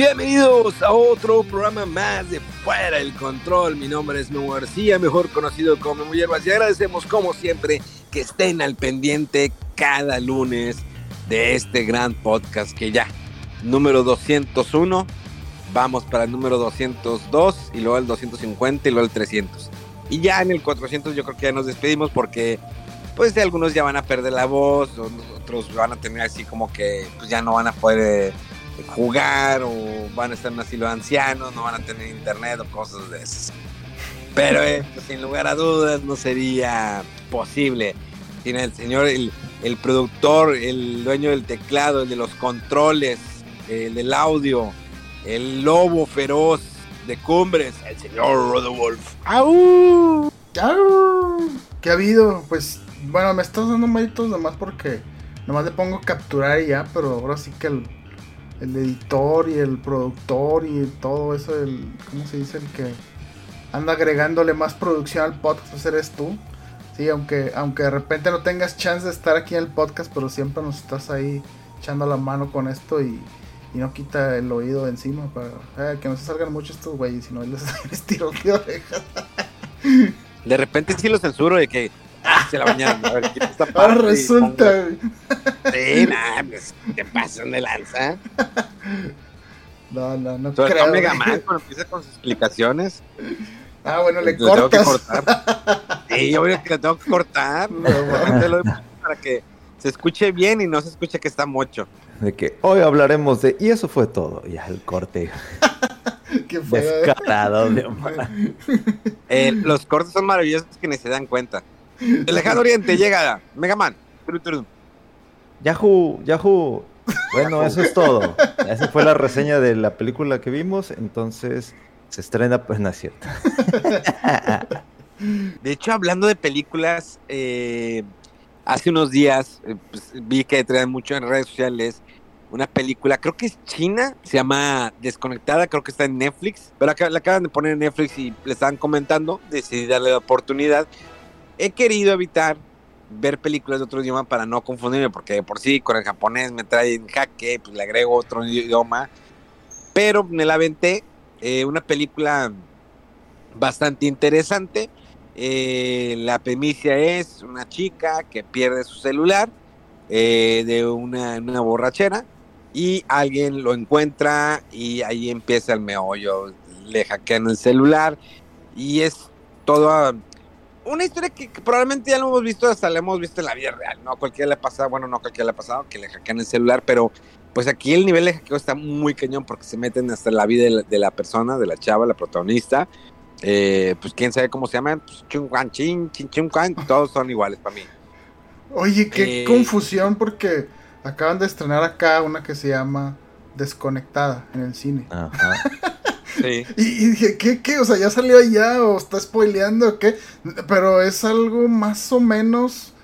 Bienvenidos a otro programa más de Fuera del Control. Mi nombre es Memo García, mejor conocido como Memo y agradecemos como siempre que estén al pendiente cada lunes de este gran podcast que ya, número 201, vamos para el número 202 y luego el 250 y luego el 300. Y ya en el 400 yo creo que ya nos despedimos porque pues algunos ya van a perder la voz, otros van a tener así como que pues ya no van a poder... Eh, jugar o van a estar en un asilo de ancianos, no van a tener internet o cosas de esas. Pero eh, pues, sin lugar a dudas no sería posible sin el señor, el, el, productor, el dueño del teclado, el de los controles, el del audio, el lobo feroz de Cumbres, el señor Rodolfo. ¡Au! ¡Au! ¿Qué ha habido? Pues bueno, me estás dando méritos nomás porque nomás le pongo capturar y ya, pero ahora sí que el el editor y el productor y todo eso, el, ¿cómo se dice? El que anda agregándole más producción al podcast, pues eres tú. Sí, aunque, aunque de repente no tengas chance de estar aquí en el podcast, pero siempre nos estás ahí echando la mano con esto y, y no quita el oído de encima para eh, que no se salgan mucho estos güeyes, sino les, les tiro de orejas. De repente sí lo censuro de que se la bañaron. A ver, esta Ahora resulta. Sí, nada, pues, ¿qué pasa? ¿Dónde lanza? No, no, no Sobre creo. todo Mega Man cuando empieza con sus explicaciones. Ah, bueno, le, le tengo que cortas. cortar. Sí, yo que le tengo que cortar. No, para que se escuche bien y no se escuche que está mocho. De que hoy hablaremos de. Y eso fue todo. Ya el corte ¿Qué fue? descarado de Eh, los cortes son maravillosos que ni se dan cuenta. El lejano oriente llega Mega Man. Yahoo, Yahoo. Bueno, eso es todo. Esa fue la reseña de la película que vimos. Entonces se estrena, pues no es cierto. De hecho, hablando de películas, eh, hace unos días eh, pues, vi que traen mucho en redes sociales una película, creo que es china, se llama Desconectada, creo que está en Netflix, pero acá, la acaban de poner en Netflix y le estaban comentando, decidí darle la oportunidad. He querido evitar ver películas de otro idioma para no confundirme, porque por sí con el japonés me trae en jaque, pues le agrego otro idioma, pero me la aventé, eh, una película bastante interesante. Eh, la premisa es una chica que pierde su celular eh, de una, una borrachera y alguien lo encuentra y ahí empieza el meollo. Le hackean el celular y es toda una historia que, que probablemente ya lo hemos visto, hasta la hemos visto en la vida real, ¿no? Cualquiera le ha pasado, bueno, no cualquiera le ha pasado, que le hackean el celular, pero pues aquí el nivel de hackeo está muy cañón porque se meten hasta la vida de la, de la persona, de la chava, la protagonista. Eh, pues quién sabe cómo se llaman, pues, chun, guan, chin, chin, chun, todos son iguales para mí. Oye, qué Eh. confusión porque acaban de estrenar acá una que se llama Desconectada en el cine. Ajá. Sí. Y, y dije, ¿qué, qué? O sea, ¿ya salió allá o está spoileando o qué? Pero es algo más o menos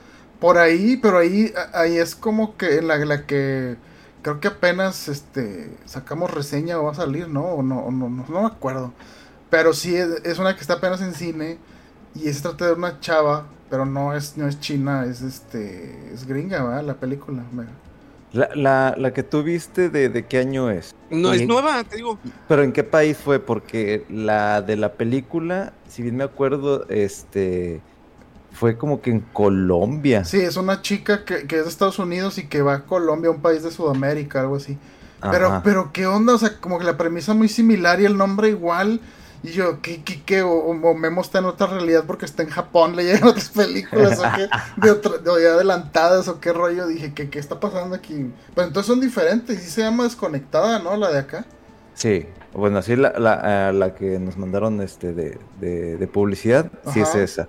por ahí, pero ahí, ahí es como que en la, la que creo que apenas este sacamos reseña o va a salir, ¿no? O no, o no, no, no me acuerdo. Pero sí, es, es una que está apenas en cine y se trata de una chava, pero no es, no es china, es este, es gringa, ¿verdad? La película. me- La, la, la que tú viste, de, ¿de qué año es? No Y- es nueva, te digo. Pero ¿en qué país fue? Porque la de la película, si bien me acuerdo, este fue como que en Colombia. Sí, es una chica que, que es de Estados Unidos y que va a Colombia, un país de Sudamérica, algo así. Pero, Ajá. pero, ¿qué onda? O sea, como que la premisa muy similar y el nombre igual. Y yo, ¿qué, qué, qué? O, o Memo está en otra realidad porque está en Japón, le llegan otras películas, o qué, de, otra, de adelantadas, o qué rollo. Dije, ¿qué, qué está pasando aquí? Pues entonces son diferentes, y se llama desconectada, ¿no? La de acá. Sí, bueno, así la, la, la que nos mandaron este de, de, de publicidad, sí es esa.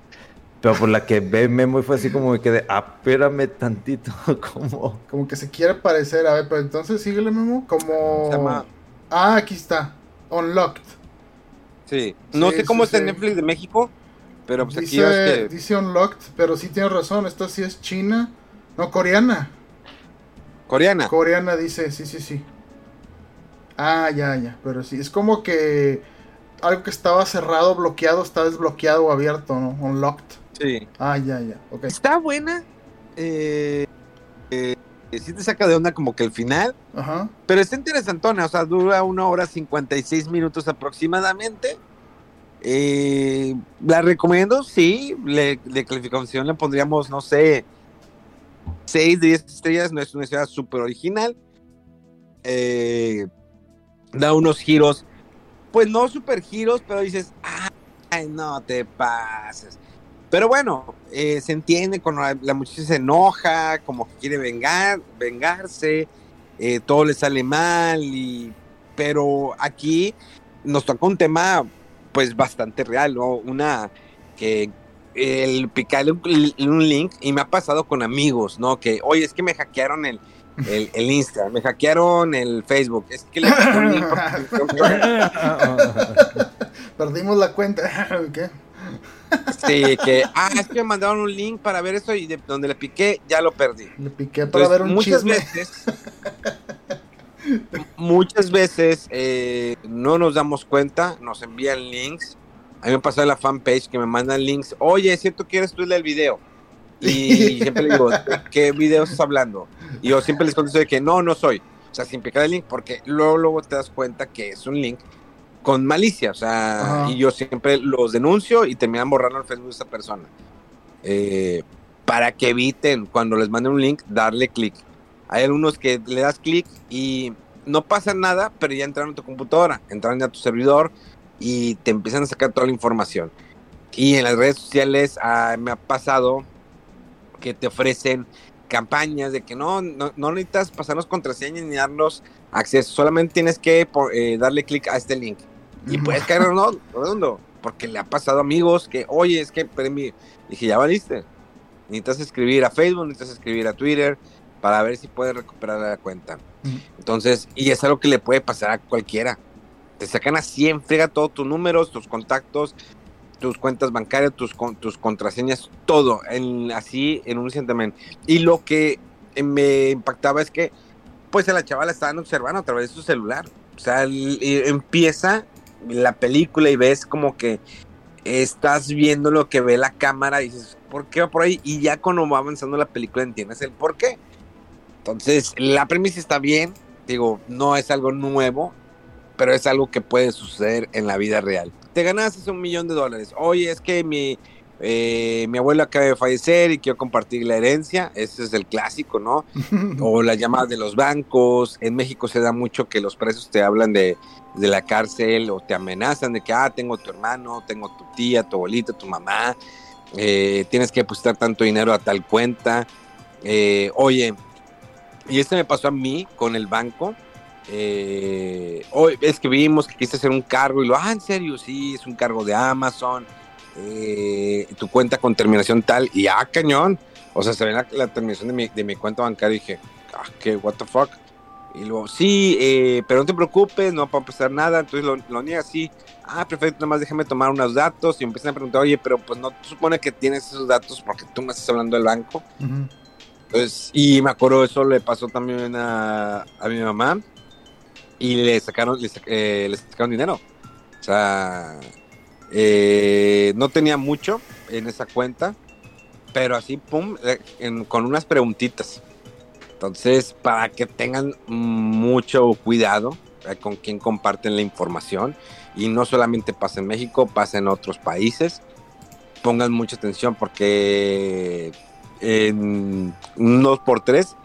Pero por la que ve Memo y fue así como me quedé, apérame tantito, como... Como que se quiere parecer, a ver, pero entonces síguele Memo, como... Llama... Ah, aquí está, Unlocked. Sí, no sé cómo está en Netflix de México, pero pues dice, aquí es que... Dice Unlocked, pero sí tiene razón, esta sí es china, no, coreana. Coreana. Coreana dice, sí, sí, sí. Ah, ya, ya, pero sí, es como que algo que estaba cerrado, bloqueado, está desbloqueado o abierto, ¿no? Unlocked. Sí. Ah, ya, ya. Okay. Está buena. Eh, eh, sí te saca de onda como que el final. Ajá. Pero está interesantona. O sea, dura una hora 56 minutos aproximadamente. Eh, la recomiendo, sí. Le, de calificación le pondríamos, no sé, 6 de 10 estrellas. No es una historia súper original. Eh, da unos giros, pues no super giros, pero dices, ay, no te pases. Pero bueno, eh, se entiende cuando la, la, muchacha se enoja, como que quiere vengar, vengarse, eh, todo le sale mal, y, pero aquí nos toca un tema pues bastante real, ¿no? Una que el picarle un, un, link, y me ha pasado con amigos, ¿no? Que, oye, es que me hackearon el, el, el Insta, me hackearon el Facebook, es que le Perdimos la cuenta, ¿qué? Sí, que, ah, es que me mandaron un link para ver esto y de donde le piqué, ya lo perdí. Le piqué para Entonces, ver un muchas chisme. Veces, muchas veces eh, no nos damos cuenta, nos envían links. A mí me pasó en la fanpage que me mandan links. Oye, es cierto que eres tú el video. Y siempre le digo, ¿de qué video estás hablando? Y yo siempre les contesto de que no, no soy. O sea, sin picar el link, porque luego, luego te das cuenta que es un link con malicia, o sea, Ajá. y yo siempre los denuncio y terminan borrando el Facebook de esta persona. Eh, para que eviten cuando les manden un link, darle clic. Hay algunos que le das clic y no pasa nada, pero ya entran a tu computadora, entran a tu servidor y te empiezan a sacar toda la información. Y en las redes sociales ah, me ha pasado que te ofrecen campañas de que no, no, no necesitas pasarnos contraseñas ni darnos acceso, solamente tienes que por, eh, darle clic a este link y puedes caer redondo, redondo, porque le ha pasado a amigos que, oye, es que, pero mi, dije, ya valiste, necesitas escribir a Facebook, necesitas escribir a Twitter para ver si puedes recuperar la cuenta. Entonces, y es algo que le puede pasar a cualquiera. Te sacan así en friega todos tus números, tus contactos, tus cuentas bancarias, tus, tus contraseñas, todo, en, así en un instante. Y lo que me impactaba es que, pues a la chavala estaban observando a través de su celular. O sea, empieza la película y ves como que estás viendo lo que ve la cámara y dices, ¿por qué va por ahí? Y ya cuando va avanzando la película entiendes el por qué. Entonces, la premisa está bien, digo, no es algo nuevo, pero es algo que puede suceder en la vida real. Te ganaste un millón de dólares. Oye, es que mi, eh, mi abuelo acaba de fallecer y quiero compartir la herencia. Ese es el clásico, ¿no? o las llamadas de los bancos. En México se da mucho que los presos te hablan de, de la cárcel o te amenazan de que, ah, tengo tu hermano, tengo tu tía, tu abuelita, tu mamá. Eh, tienes que depositar tanto dinero a tal cuenta. Eh, oye, y este me pasó a mí con el banco. Eh, hoy es que vimos que quise hacer un cargo y lo, ah, en serio, sí, es un cargo de Amazon, eh, tu cuenta con terminación tal, y ah, cañón, o sea, se ve la, la terminación de mi, de mi, cuenta bancaria y dije, ah, que, what the fuck, y luego, sí, eh, pero no te preocupes, no va a pasar nada, entonces lo, lo niega así, ah, perfecto, nada más déjame tomar unos datos, y empiezan a preguntar, oye, pero pues no supone que tienes esos datos porque tú me estás hablando del banco, uh -huh. Entonces, y me acuerdo eso le pasó también a, a mi mamá. Y le sacaron, le, eh, le sacaron dinero. O sea, eh, no tenía mucho en esa cuenta, pero así, pum, en, con unas preguntitas. Entonces, para que tengan mucho cuidado eh, con quién comparten la información, y no solamente pasa en México, pasa en otros países, pongan mucha atención porque en unos por tres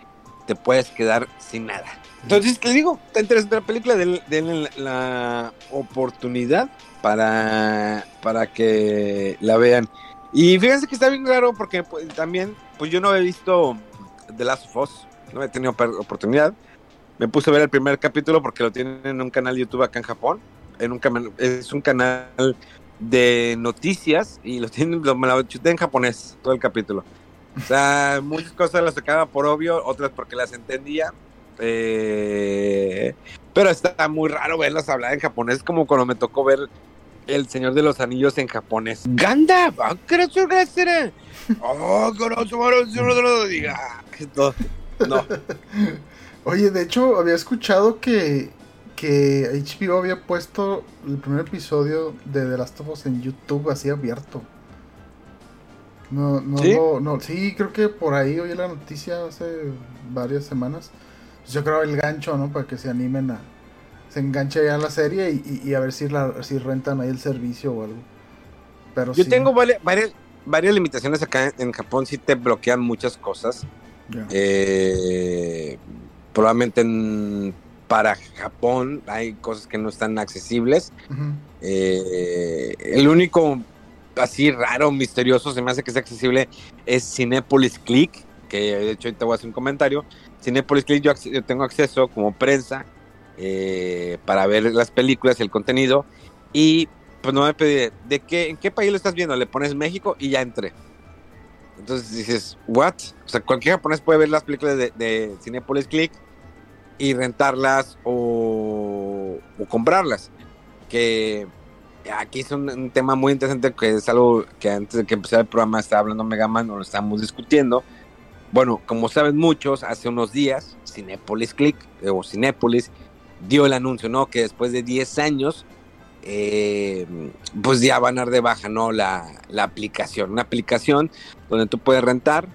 te puedes quedar sin nada. Entonces, te digo, interesante la película, denle, la, oportunidad para, para que la vean. Y fíjense que está bien claro porque pues, también, pues yo no he visto The Last of Us, no he tenido oportunidad. Me puse a ver el primer capítulo porque lo tienen en un canal de YouTube acá en Japón. En un es un canal de noticias y lo tienen, lo, me lo chuté en japonés, todo el capítulo. O sea, muchas cosas las sacaba por obvio, otras porque las entendía. Eh, pero está muy raro verlas hablar en japonés, como cuando me tocó ver El Señor de los Anillos en japonés. ¡Ganda! ¡Oh, no. Oye, de hecho, había escuchado que, que HBO había puesto el primer episodio de The Last of Us en YouTube así abierto. No, no, ¿Sí? no, sí, creo que por ahí oí la noticia hace varias semanas. Yo creo el gancho, ¿no? Para que se animen a. Se enganche ya la serie y, a ver si, la, si rentan ahí el servicio o algo. Pero Yo tengo varias, varias, limitaciones acá en Japón, sí te bloquean muchas cosas. Eh, probablemente para Japón hay cosas que no están accesibles. Eh, el único así raro, misterioso, se me hace que es accesible, es Cinepolis Click, que de hecho ahorita voy a hacer un comentario. Cinepolis Click yo, tengo acceso como prensa eh, para ver las películas y el contenido. Y pues no me pedí, ¿de qué, en qué país lo estás viendo? Le pones México y ya entré. Entonces dices, ¿what? O sea, cualquier japonés puede ver las películas de, de Cinepolis Click y rentarlas o, o comprarlas. Que aquí es un, tema muy interesante que es algo que antes de que empezara el programa estaba hablando Megaman o lo estábamos discutiendo. Bueno, como saben muchos, hace unos días Cinepolis Click eh, o Cinepolis dio el anuncio, ¿no? Que después de 10 años, eh, pues ya van a dar de baja, ¿no? La, la aplicación, una aplicación donde tú puedes rentar,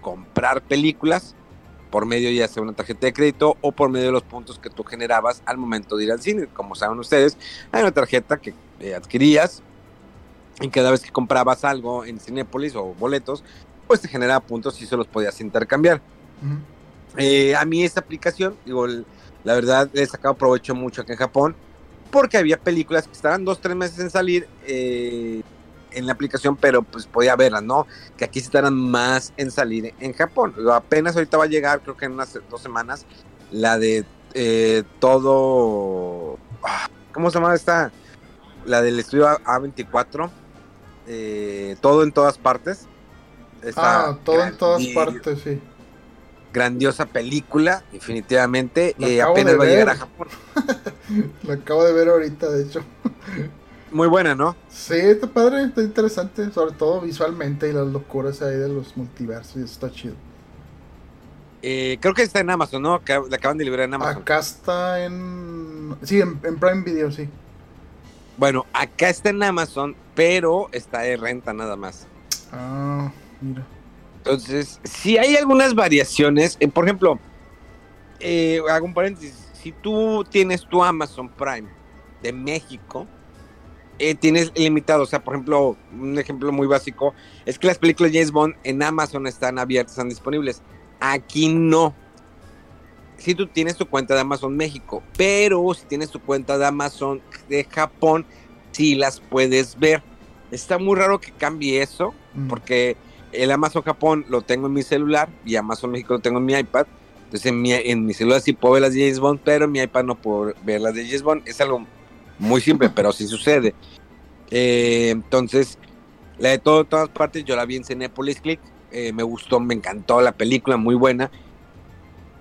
comprar películas por medio ya sea una tarjeta de crédito o por medio de los puntos que tú generabas al momento de ir al cine. Como saben ustedes, hay una tarjeta que eh, adquirías y cada vez que comprabas algo en Cinépolis o boletos, pues te generaba puntos y se los podías intercambiar. Eh, a mí esta aplicación, digo, la verdad he sacado provecho mucho aquí en Japón porque había películas que estaban dos, tres meses en salir. Eh, en la aplicación, pero pues podía verlas, ¿no? Que aquí estarán más en salir en Japón. Apenas ahorita va a llegar, creo que en unas dos semanas, la de eh, todo. Ah, ¿Cómo se llama esta? La del estudio A24. Eh, todo en todas partes. ah, todo en todas partes, sí. Grandiosa película, definitivamente. Eh, apenas va a llegar a Japón. la acabo de ver ahorita, de hecho. Muy buena, ¿no? Sí, está padre, está interesante, sobre todo visualmente y las locuras ahí de los multiversos, está chido. Eh, creo que está en Amazon, ¿no? La acaban de liberar en Amazon. Acá está en... Sí, en, Prime Video, sí. Bueno, acá está en Amazon, pero está de renta nada más. Ah, mira. Entonces, si hay algunas variaciones, eh, por ejemplo, eh, hago un paréntesis, si tú tienes tu Amazon Prime de México, eh, tienes limitado. O sea, por ejemplo, un ejemplo muy básico es que las películas de James Bond en Amazon están abiertas, están disponibles. Aquí no. Si tú tienes tu cuenta de Amazon México, pero si tienes tu cuenta de Amazon de Japón, sí las puedes ver. Está muy raro que cambie eso, mm. porque el Amazon Japón lo tengo en mi celular y Amazon México lo tengo en mi iPad. Entonces en mi, en mi celular sí puedo ver las de James Bond, pero en mi iPad no puedo ver las de James Bond. Es algo muy simple, pero sí sucede. Eh, entonces, la de todo, todas partes, yo la vi en Cinepolis Click, eh, me gustó, me encantó la película, muy buena.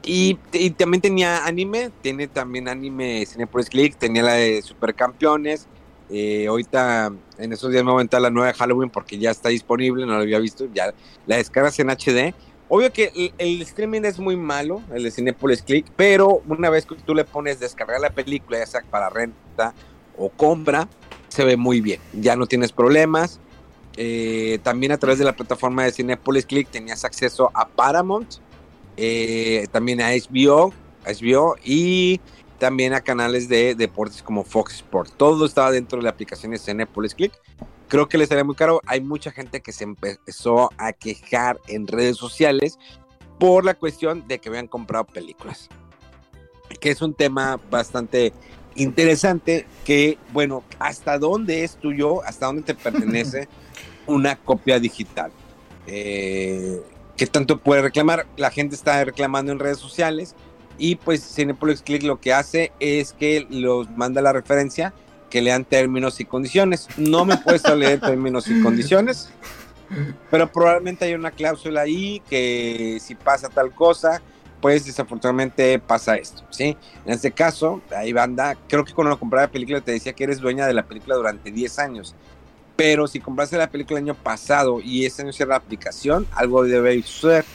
Y, también tenía anime, tiene también anime Cinepolis Click, tenía la de Supercampeones. Eh, ahorita en esos días me voy a entrar la nueva de Halloween porque ya está disponible, no la había visto, ya la descargas en HD. Obvio que el, streaming es muy malo, el de Cinepolis Click, pero una vez que tú le pones descargar la película, ya sea para renta o compra, se ve muy bien. Ya no tienes problemas. Eh, también a través de la plataforma de Cinepolis Click tenías acceso a Paramount, eh, también a HBO, HBO y también a canales de deportes como Fox Sports. Todo estaba dentro de la aplicación de Cinepolis Click. Creo que les sale muy caro. Hay mucha gente que se empezó a quejar en redes sociales por la cuestión de que habían comprado películas. que es un tema bastante interesante que, bueno, ¿hasta dónde es tuyo? ¿Hasta dónde te pertenece una copia digital? Eh, ¿Qué tanto puede reclamar? La gente está reclamando en redes sociales y pues Cinepolis Click lo que hace es que los manda la referencia que lean términos y condiciones. No me puedes leer términos y condiciones, pero probablemente hay una cláusula ahí que si pasa tal cosa, pues desafortunadamente pasa esto, ¿sí? En este caso, ahí banda, creo que cuando compraba la película te decía que eres dueña de la película durante 10 años, pero si compraste la película el año pasado y ese año cierra la aplicación, algo debe suceder.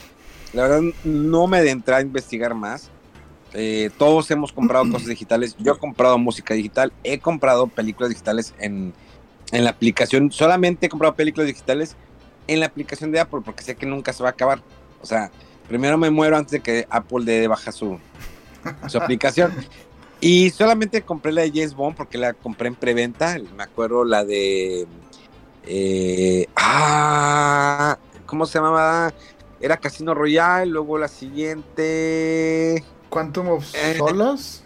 La verdad, no me adentré a investigar más. Eh, todos hemos comprado cosas digitales. Yo he comprado música digital, he comprado películas digitales en, en la aplicación. Solamente he comprado películas digitales en la aplicación de Apple porque sé que nunca se va a acabar. O sea, primero me muero antes de que Apple de baja su, su aplicación. Y solamente compré la de James Bond porque la compré en preventa. Me acuerdo la de. Eh, ah, ¿cómo se llamaba? Era Casino Royale. Luego la siguiente. Quantum of eh, Solace.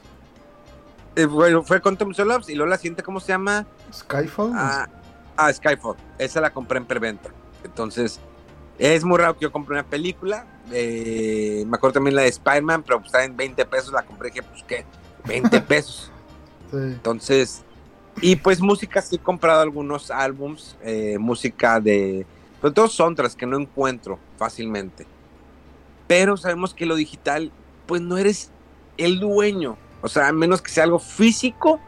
Eh, bueno, fue Quantum of Solace. Y luego la siguiente, ¿cómo se llama? Skyfall. Ah, ah, Skyfall. Esa la compré en preventa. Entonces, es muy raro que yo compre una película. Eh, me acuerdo también la de Spider-Man, pero pues, en 20 pesos. La compré, que pues qué, 20 pesos. Entonces, y pues música, sí he comprado algunos álbums, eh, música de. Pero todos son tras que no encuentro fácilmente. Pero sabemos que lo digital, pues no eres el dueño. O sea, a menos que sea algo físico,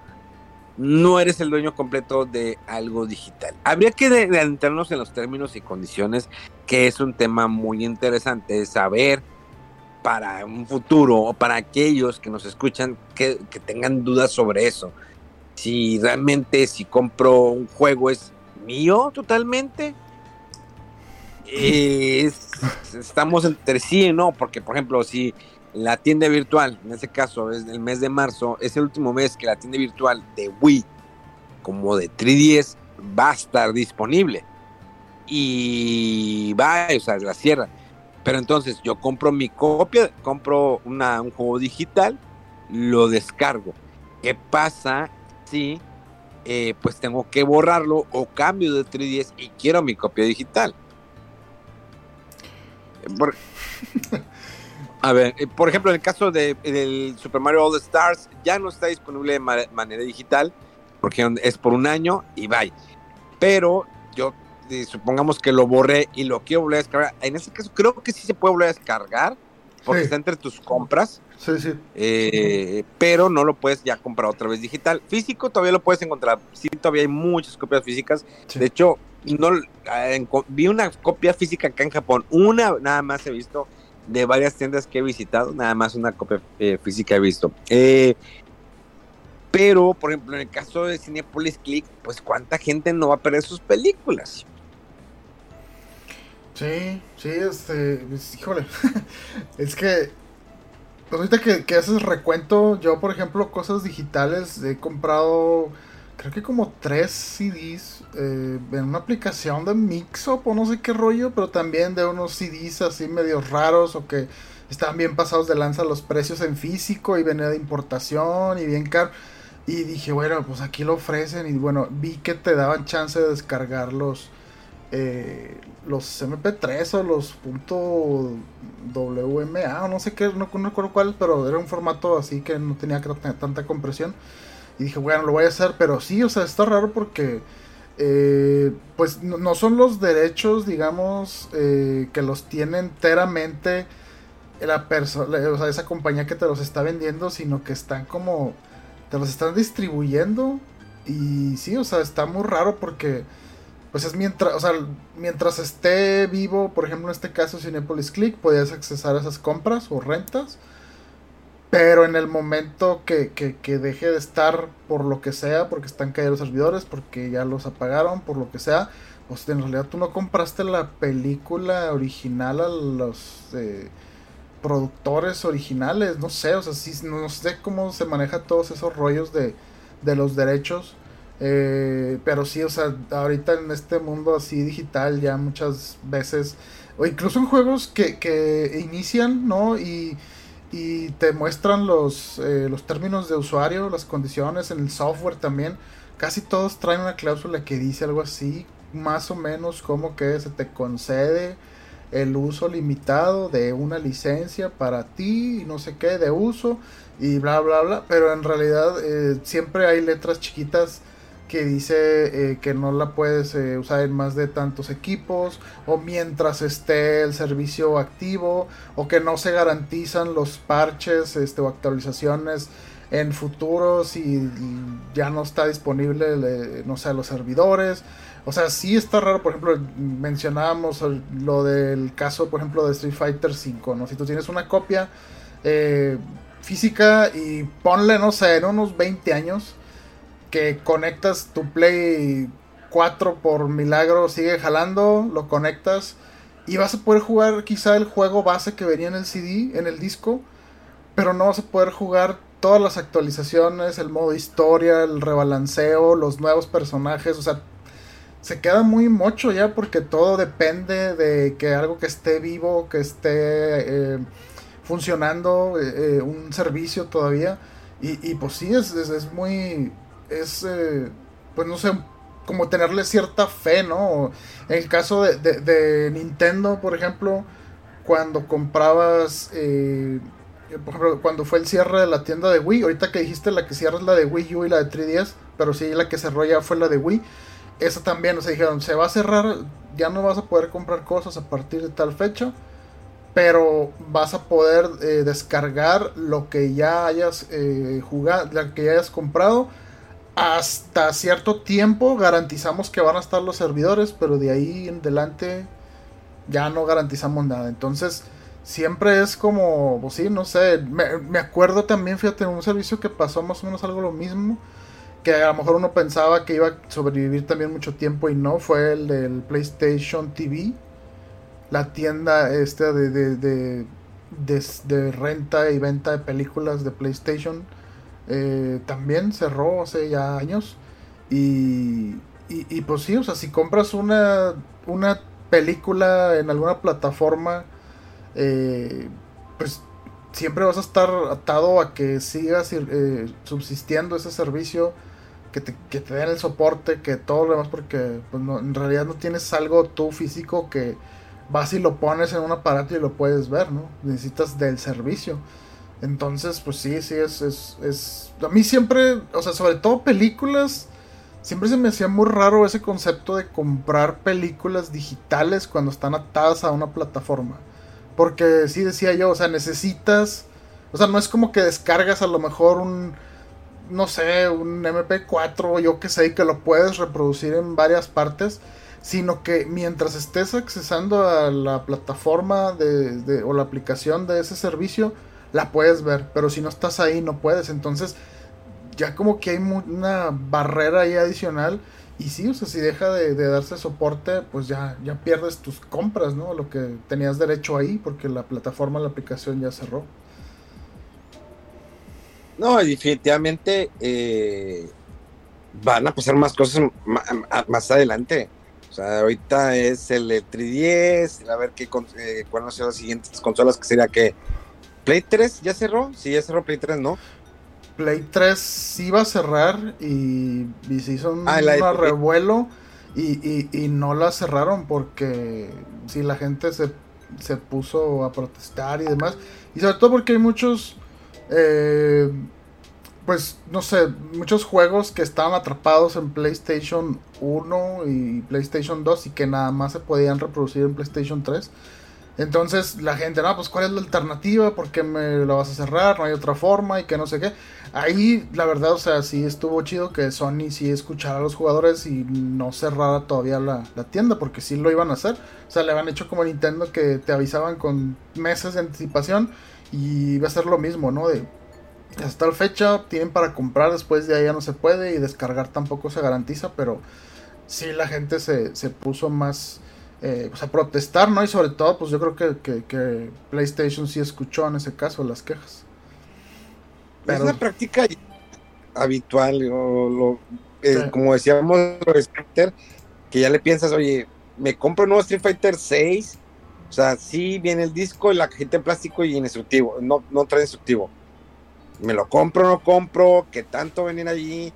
no eres el dueño completo de algo digital. Habría que adentrarnos en los términos y condiciones, que es un tema muy interesante, saber para un futuro o para aquellos que nos escuchan que, tengan dudas sobre eso. Si realmente si compro un juego es mío totalmente. estamos entre sí no, porque por ejemplo, si la tienda virtual, en este caso es el mes de marzo, es el último mes que la tienda virtual de Wii como de 3DS va a estar disponible. Y va, o sea, la cierra. Pero entonces yo compro mi copia, compro una, un juego digital, lo descargo. ¿Qué pasa si eh, pues tengo que borrarlo o cambio de 3DS y quiero mi copia digital? A ver, eh, por ejemplo, en el caso de, del Super Mario All Stars, ya no está disponible de manera digital, porque es por un año y bye. Pero yo, eh, supongamos que lo borré y lo quiero volver a descargar. En ese caso, creo que sí se puede volver a descargar, porque está entre tus compras. Sí, sí. Eh, pero no lo puedes ya comprar otra vez digital. Físico todavía lo puedes encontrar. Sí, todavía hay muchas copias físicas. De hecho, no vi una copia física acá en Japón. Una nada más he visto de varias tiendas que he visitado, nada más una copia eh, física he visto. Eh, pero, por ejemplo, en el caso de Cinepolis Click, pues cuánta gente no va a perder sus películas. Sí, sí, este, pues, híjole, es que, pues ahorita que, que haces recuento, yo por ejemplo, cosas digitales, he comprado creo que como tres CDs eh, en una aplicación de Mixup o no sé qué rollo, pero también de unos CDs así medio raros o que estaban bien pasados de lanza los precios en físico y venía de importación y bien caro. Y dije, bueno, pues aquí lo ofrecen y bueno, vi que te daban chance de descargar los, eh, los MP3 o los .wma o no sé qué, no, no recuerdo cuál, pero era un formato así que no tenía tanta compresión. Y dije, bueno, lo voy a hacer, pero sí, o sea, está raro porque... Eh, pues no, son los derechos, digamos, eh, que los tiene enteramente la persona, o sea, esa compañía que te los está vendiendo, sino que están como, te los están distribuyendo. Y sí, o sea, está muy raro porque, pues es mientras, o sea, mientras esté vivo, por ejemplo, en este caso Cinepolis Click, podías accesar a esas compras o rentas. Pero en el momento que, que, deje de estar por lo que sea, porque están caídos los servidores, porque ya los apagaron, por lo que sea, pues en realidad tú no compraste la película original a los eh, productores originales, no sé, o sea, sí, no sé cómo se maneja todos esos rollos de, de los derechos. Eh, pero sí, o sea, ahorita en este mundo así digital ya muchas veces, o incluso en juegos que, que inician, ¿no? Y y te muestran los, eh, los términos de usuario, las condiciones en el software también. Casi todos traen una cláusula que dice algo así, más o menos como que se te concede el uso limitado de una licencia para ti, no sé qué, de uso y bla, bla, bla. Pero en realidad eh, siempre hay letras chiquitas que dice eh, que no la puedes eh, usar en más de tantos equipos o mientras esté el servicio activo o que no se garantizan los parches este, o actualizaciones en futuros y, ya no está disponible no sé los servidores. O sea sí está raro por ejemplo mencionábamos lo del caso por ejemplo de Street Fighter 5 no si tú tienes una copia eh, física y ponle no sé en unos 20 años que conectas tu Play 4 por milagro, sigue jalando, lo conectas y vas a poder jugar quizá el juego base que venía en el CD, en el disco, pero no vas a poder jugar todas las actualizaciones, el modo historia, el rebalanceo, los nuevos personajes, o sea, se queda muy mocho ya porque todo depende de que algo que esté vivo, que esté eh, funcionando, eh, eh, un servicio todavía. Y, pues sí, es, es muy es, eh, pues no sé, como tenerle cierta fe, ¿no? En el caso de, Nintendo, por ejemplo, cuando comprabas, eh, por ejemplo, cuando fue el cierre de la tienda de Wii, ahorita que dijiste la que cierra es la de Wii U y la de 3DS, pero sí, la que cerró ya fue la de Wii. Esa también, o sea, dijeron, se va a cerrar, ya no vas a poder comprar cosas a partir de tal fecha, pero vas a poder eh, descargar lo que ya hayas jugado, lo que ya hayas comprado hasta cierto tiempo garantizamos que van a estar los servidores, pero de ahí en adelante ya no garantizamos nada. Entonces, siempre es como, pues sí, no sé. Me, acuerdo también, fíjate, en un servicio que pasó más o menos algo lo mismo. Que a lo mejor uno pensaba que iba a sobrevivir también mucho tiempo y no. Fue el del PlayStation TV. La tienda esta de, de, de renta y venta de películas de PlayStation eh, también cerró hace ya años. Y, y, pues sí, o sea, si compras una, una película en alguna plataforma, eh, pues siempre vas a estar atado a que sigas eh, subsistiendo ese servicio, que te, que te den el soporte, que todo lo demás, porque pues en realidad no tienes algo tú físico que vas y lo pones en un aparato y lo puedes ver, ¿no? Necesitas del servicio. Entonces, pues sí, sí, es, es, es... A mí siempre, o sea, sobre todo películas, siempre se me hacía muy raro ese concepto de comprar películas digitales cuando están atadas a una plataforma. Porque sí decía yo, o sea, necesitas... O sea, no es como que descargas a lo mejor un... No sé, un MP4 yo que sé, que lo puedes reproducir en varias partes sino que mientras estés accesando a la plataforma de, o la aplicación de ese servicio, la puedes ver, pero si no estás ahí no puedes. Entonces, ya como que hay una barrera ahí adicional. Y sí, o sea, si deja de, darse soporte, pues ya, ya pierdes tus compras, ¿no? Lo que tenías derecho ahí, porque la plataforma, la aplicación ya cerró. No, definitivamente eh, van a pasar más cosas más, adelante. O sea, ahorita es el 310, a ver qué, eh, cuáles son las siguientes consolas, que sería que ¿Play 3 ya cerró? Sí, ya cerró Play 3, ¿no? Play 3 sí va a cerrar y, se hizo un, ah, revuelo y, no la cerraron porque si la gente se, puso a protestar y demás. Y sobre todo porque hay muchos, eh, pues no sé, muchos juegos que estaban atrapados en PlayStation 1 y PlayStation 2 y que nada más se podían reproducir en PlayStation 3. Entonces la gente, no, pues cuál es la alternativa, por qué me la vas a cerrar, no hay otra forma y que no sé qué. Ahí la verdad, o sea, sí estuvo chido que Sony sí escuchara a los jugadores y no cerrara todavía la, tienda, porque sí lo iban a hacer. O sea, le habían hecho como Nintendo que te avisaban con meses de anticipación y iba a ser lo mismo, ¿no? De hasta la fecha tienen para comprar, después de ahí ya no se puede y descargar tampoco se garantiza, pero sí la gente se, se puso más eh, pues a protestar, ¿no? Y sobre todo, pues yo creo que, que, PlayStation sí escuchó en ese caso las quejas. Es una práctica habitual, lo, eh, como decíamos, que ya le piensas, oye, me compro un nuevo Street Fighter 6 O sea, sí viene el disco, la cajita de plástico y indestructivo, no, no trae indestructivo. Me lo compro, no compro, ¿qué tanto venir allí?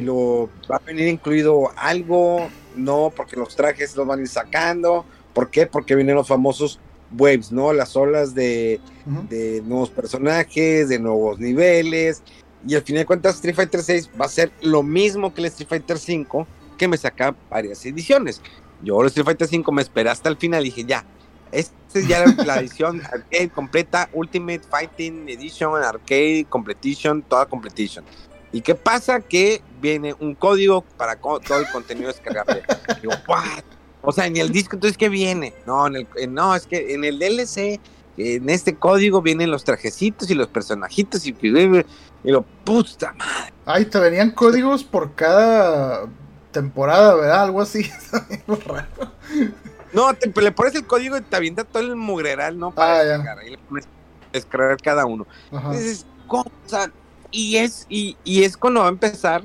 Lo, ¿Va a venir incluido algo? No, porque los trajes los van a ir sacando. ¿Por qué? Porque vienen los famosos waves, ¿no? Las olas de, de nuevos personajes, de nuevos niveles. Y al final de cuentas, Street Fighter 6 va a ser lo mismo que el Street Fighter 5, que me saca varias ediciones. Yo el Street Fighter 5 me esperé hasta el final y dije, ya, esta es ya la, edición arcade completa, Ultimate Fighting Edition, Arcade Competition, toda Competition. ¿Y qué pasa? Que viene un código para todo el contenido descargable. Digo, ¿what? O sea, en el disco, entonces, ¿qué viene? No, en el, no, es que en el DLC, en este código vienen los trajecitos y los personajitos y, y lo, puta madre. Ay, te venían códigos por cada temporada, ¿verdad? Algo así. no, te, le pones el código y te avienta todo el mugreral, ¿no? Para ah, descargar. Y le pones descargar cada uno. Entonces, ¿cómo? O sea, y es, y, y es cuando va a empezar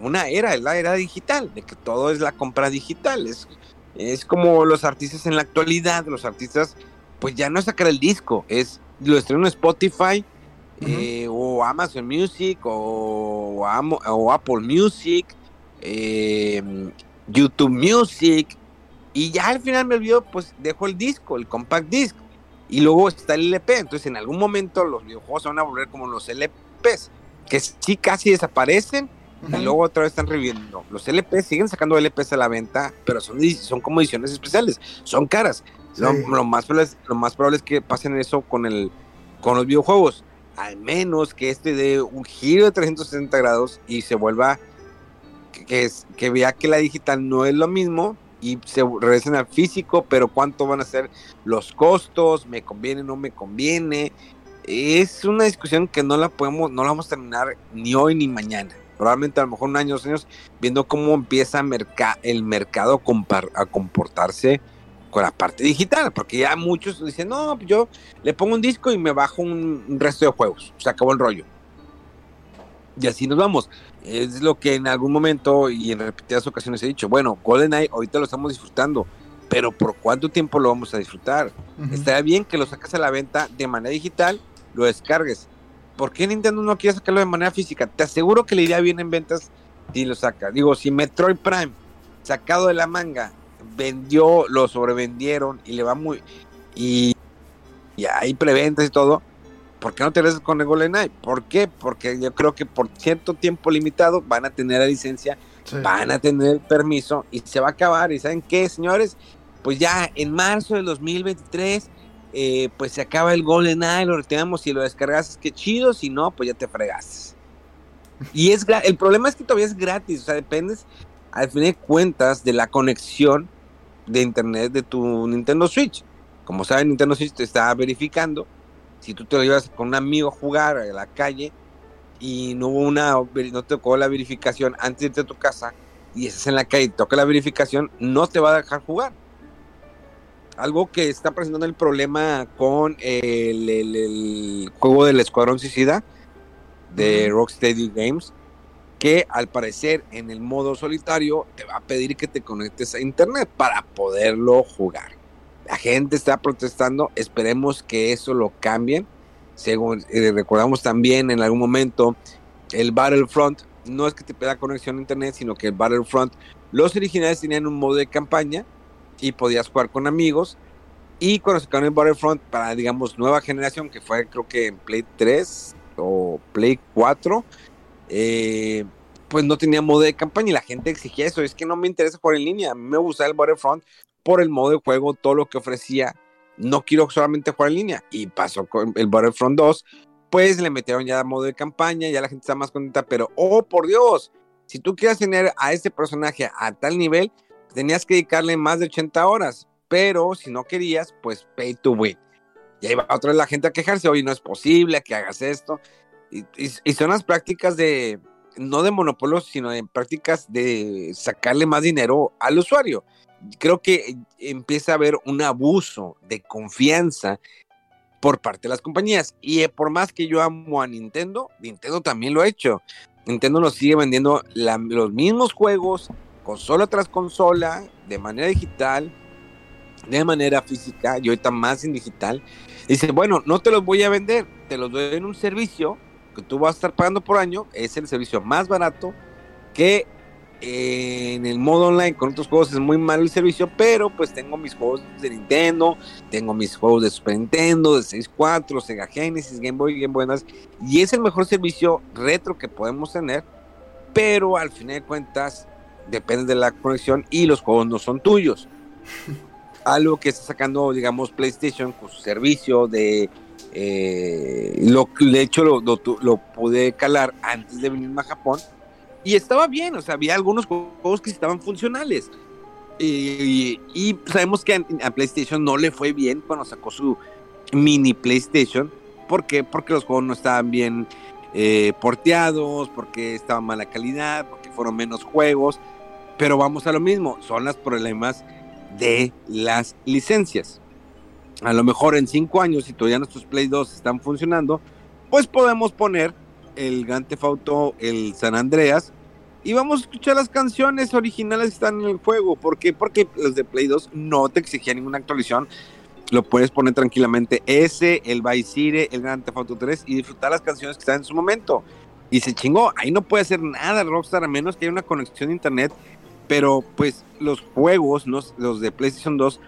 una era, es la era digital, de que todo es la compra digital. Es, es como los artistas en la actualidad, los artistas, pues ya no sacar el disco, es lo estreno en Spotify eh, o Amazon Music o, o Apple Music, eh, YouTube Music, y ya al final me olvido, pues dejo el disco, el compact disc, y luego está el LP. Entonces, en algún momento los videojuegos se van a volver como los LPs, que sí casi desaparecen, y luego otra vez están reviviendo. Los LP siguen sacando LPs a la venta, pero son, son como ediciones especiales, son caras. Lo, más probable es, lo más probable es que pasen eso con, el, con los videojuegos. Al menos que este dé un giro de 360 grados y se vuelva, que, es, que vea que la digital no es lo mismo y se regresen al físico, pero cuánto van a ser los costos, me conviene, no me conviene. Es una discusión que no la podemos, no la vamos a terminar ni hoy ni mañana probablemente a lo mejor un año, dos años, viendo cómo empieza el mercado a comportarse con la parte digital, porque ya muchos dicen, no, yo le pongo un disco y me bajo un, resto de juegos, se acabó el rollo. Y así nos vamos. Es lo que en algún momento y en repetidas ocasiones he dicho, bueno, GoldenEye ahorita lo estamos disfrutando, pero ¿por cuánto tiempo lo vamos a disfrutar? Estaría bien que lo sacas a la venta de manera digital, lo descargues, ¿por qué Nintendo no quiere sacarlo de manera física? Te aseguro que le iría bien en ventas si lo saca. Digo, si Metroid Prime, sacado de la manga, vendió, lo sobrevendieron y le va muy. Y, y hay preventas y todo. ¿Por qué no te regresas con el GoldenEye? ¿Por qué? Porque yo creo que por cierto tiempo limitado van a tener la licencia, van a tener el permiso y se va a acabar. ¿Y saben qué, señores? Pues ya en marzo del 2023 eh, pues se acaba el Golden Eye, lo retiramos y lo descargas, que chido, si no, pues ya te fregaste. Y es el problema es que todavía es gratis, o sea, dependes al fin de cuentas de la conexión de internet de tu Nintendo Switch. Como saben, Nintendo Switch te está verificando. Si tú te lo llevas con un amigo a jugar a la calle y no hubo una, no te tocó la verificación antes de irte a tu casa y estás en la calle y toca la verificación, no te va a dejar jugar algo que está presentando el problema con el, juego del Escuadrón Suicida de Rocksteady Games, que al parecer en el modo solitario te va a pedir que te conectes a internet para poderlo jugar. La gente está protestando, esperemos que eso lo cambien. Según eh, recordamos también en algún momento, el Battlefront no es que te pida conexión a internet, sino que el Battlefront, los originales tenían un modo de campaña y podías jugar con amigos. Y cuando sacaron el Battlefront para, digamos, nueva generación, que fue creo que en Play 3 o Play 4, eh, pues no tenía modo de campaña y la gente exigía eso. Es que no me interesa jugar en línea. Me gusta el Battlefront por el modo de juego, todo lo que ofrecía. No quiero solamente jugar en línea. Y pasó con el Battlefront 2, pues le metieron ya modo de campaña, ya la gente está más contenta. Pero, oh por Dios, si tú quieres tener a este personaje a tal nivel, tenías que dedicarle más de 80 horas, pero si no querías, pues pay to win. Y ahí va otra vez la gente a quejarse, oye, no es posible que hagas esto. Y, son las prácticas de, no de monopolio, sino de prácticas de sacarle más dinero al usuario. Creo que empieza a haber un abuso de confianza por parte de las compañías. Y eh, por más que yo amo a Nintendo, Nintendo también lo ha hecho. Nintendo nos sigue vendiendo los mismos juegos, consola tras consola, de manera digital, de manera física y ahorita más en digital. Dice, bueno, no te los voy a vender, te los doy en un servicio que tú vas a estar pagando por año, es el servicio más barato que en el modo online con otros juegos es muy malo el servicio, pero pues tengo mis juegos de Nintendo, tengo mis juegos de Super Nintendo, de 64, Sega Genesis, Game Boy, Game Boy Advance, y es el mejor servicio retro que podemos tener, pero al final de cuentas depende de la conexión y los juegos no son tuyos. Algo que está sacando, digamos, PlayStation con su servicio de... Eh, lo, de hecho, lo, lo, lo pude calar antes de venirme a Japón y estaba bien, o sea, había algunos juegos que estaban funcionales. Y, sabemos que a, PlayStation no le fue bien cuando sacó su mini PlayStation. ¿Por qué? Porque los juegos no estaban bien eh, porteados, porque estaba mala calidad, porque fueron menos juegos. Pero vamos a lo mismo, son los problemas de las licencias. A lo mejor en cinco años, si todavía nuestros Play 2 están funcionando, pues podemos poner el Grand Theft Auto, el San Andreas, y vamos a escuchar las canciones originales que están en el juego. ¿Por qué? Porque los de Play 2 no te exigían ninguna actualización. Lo puedes poner tranquilamente ese, el Vice City, el Grand Theft Auto 3 y disfrutar las canciones que están en su momento. Y se chingó, ahí no puede hacer nada Rockstar a menos que haya una conexión internet. Pero pues los juegos, los de PlayStation 2,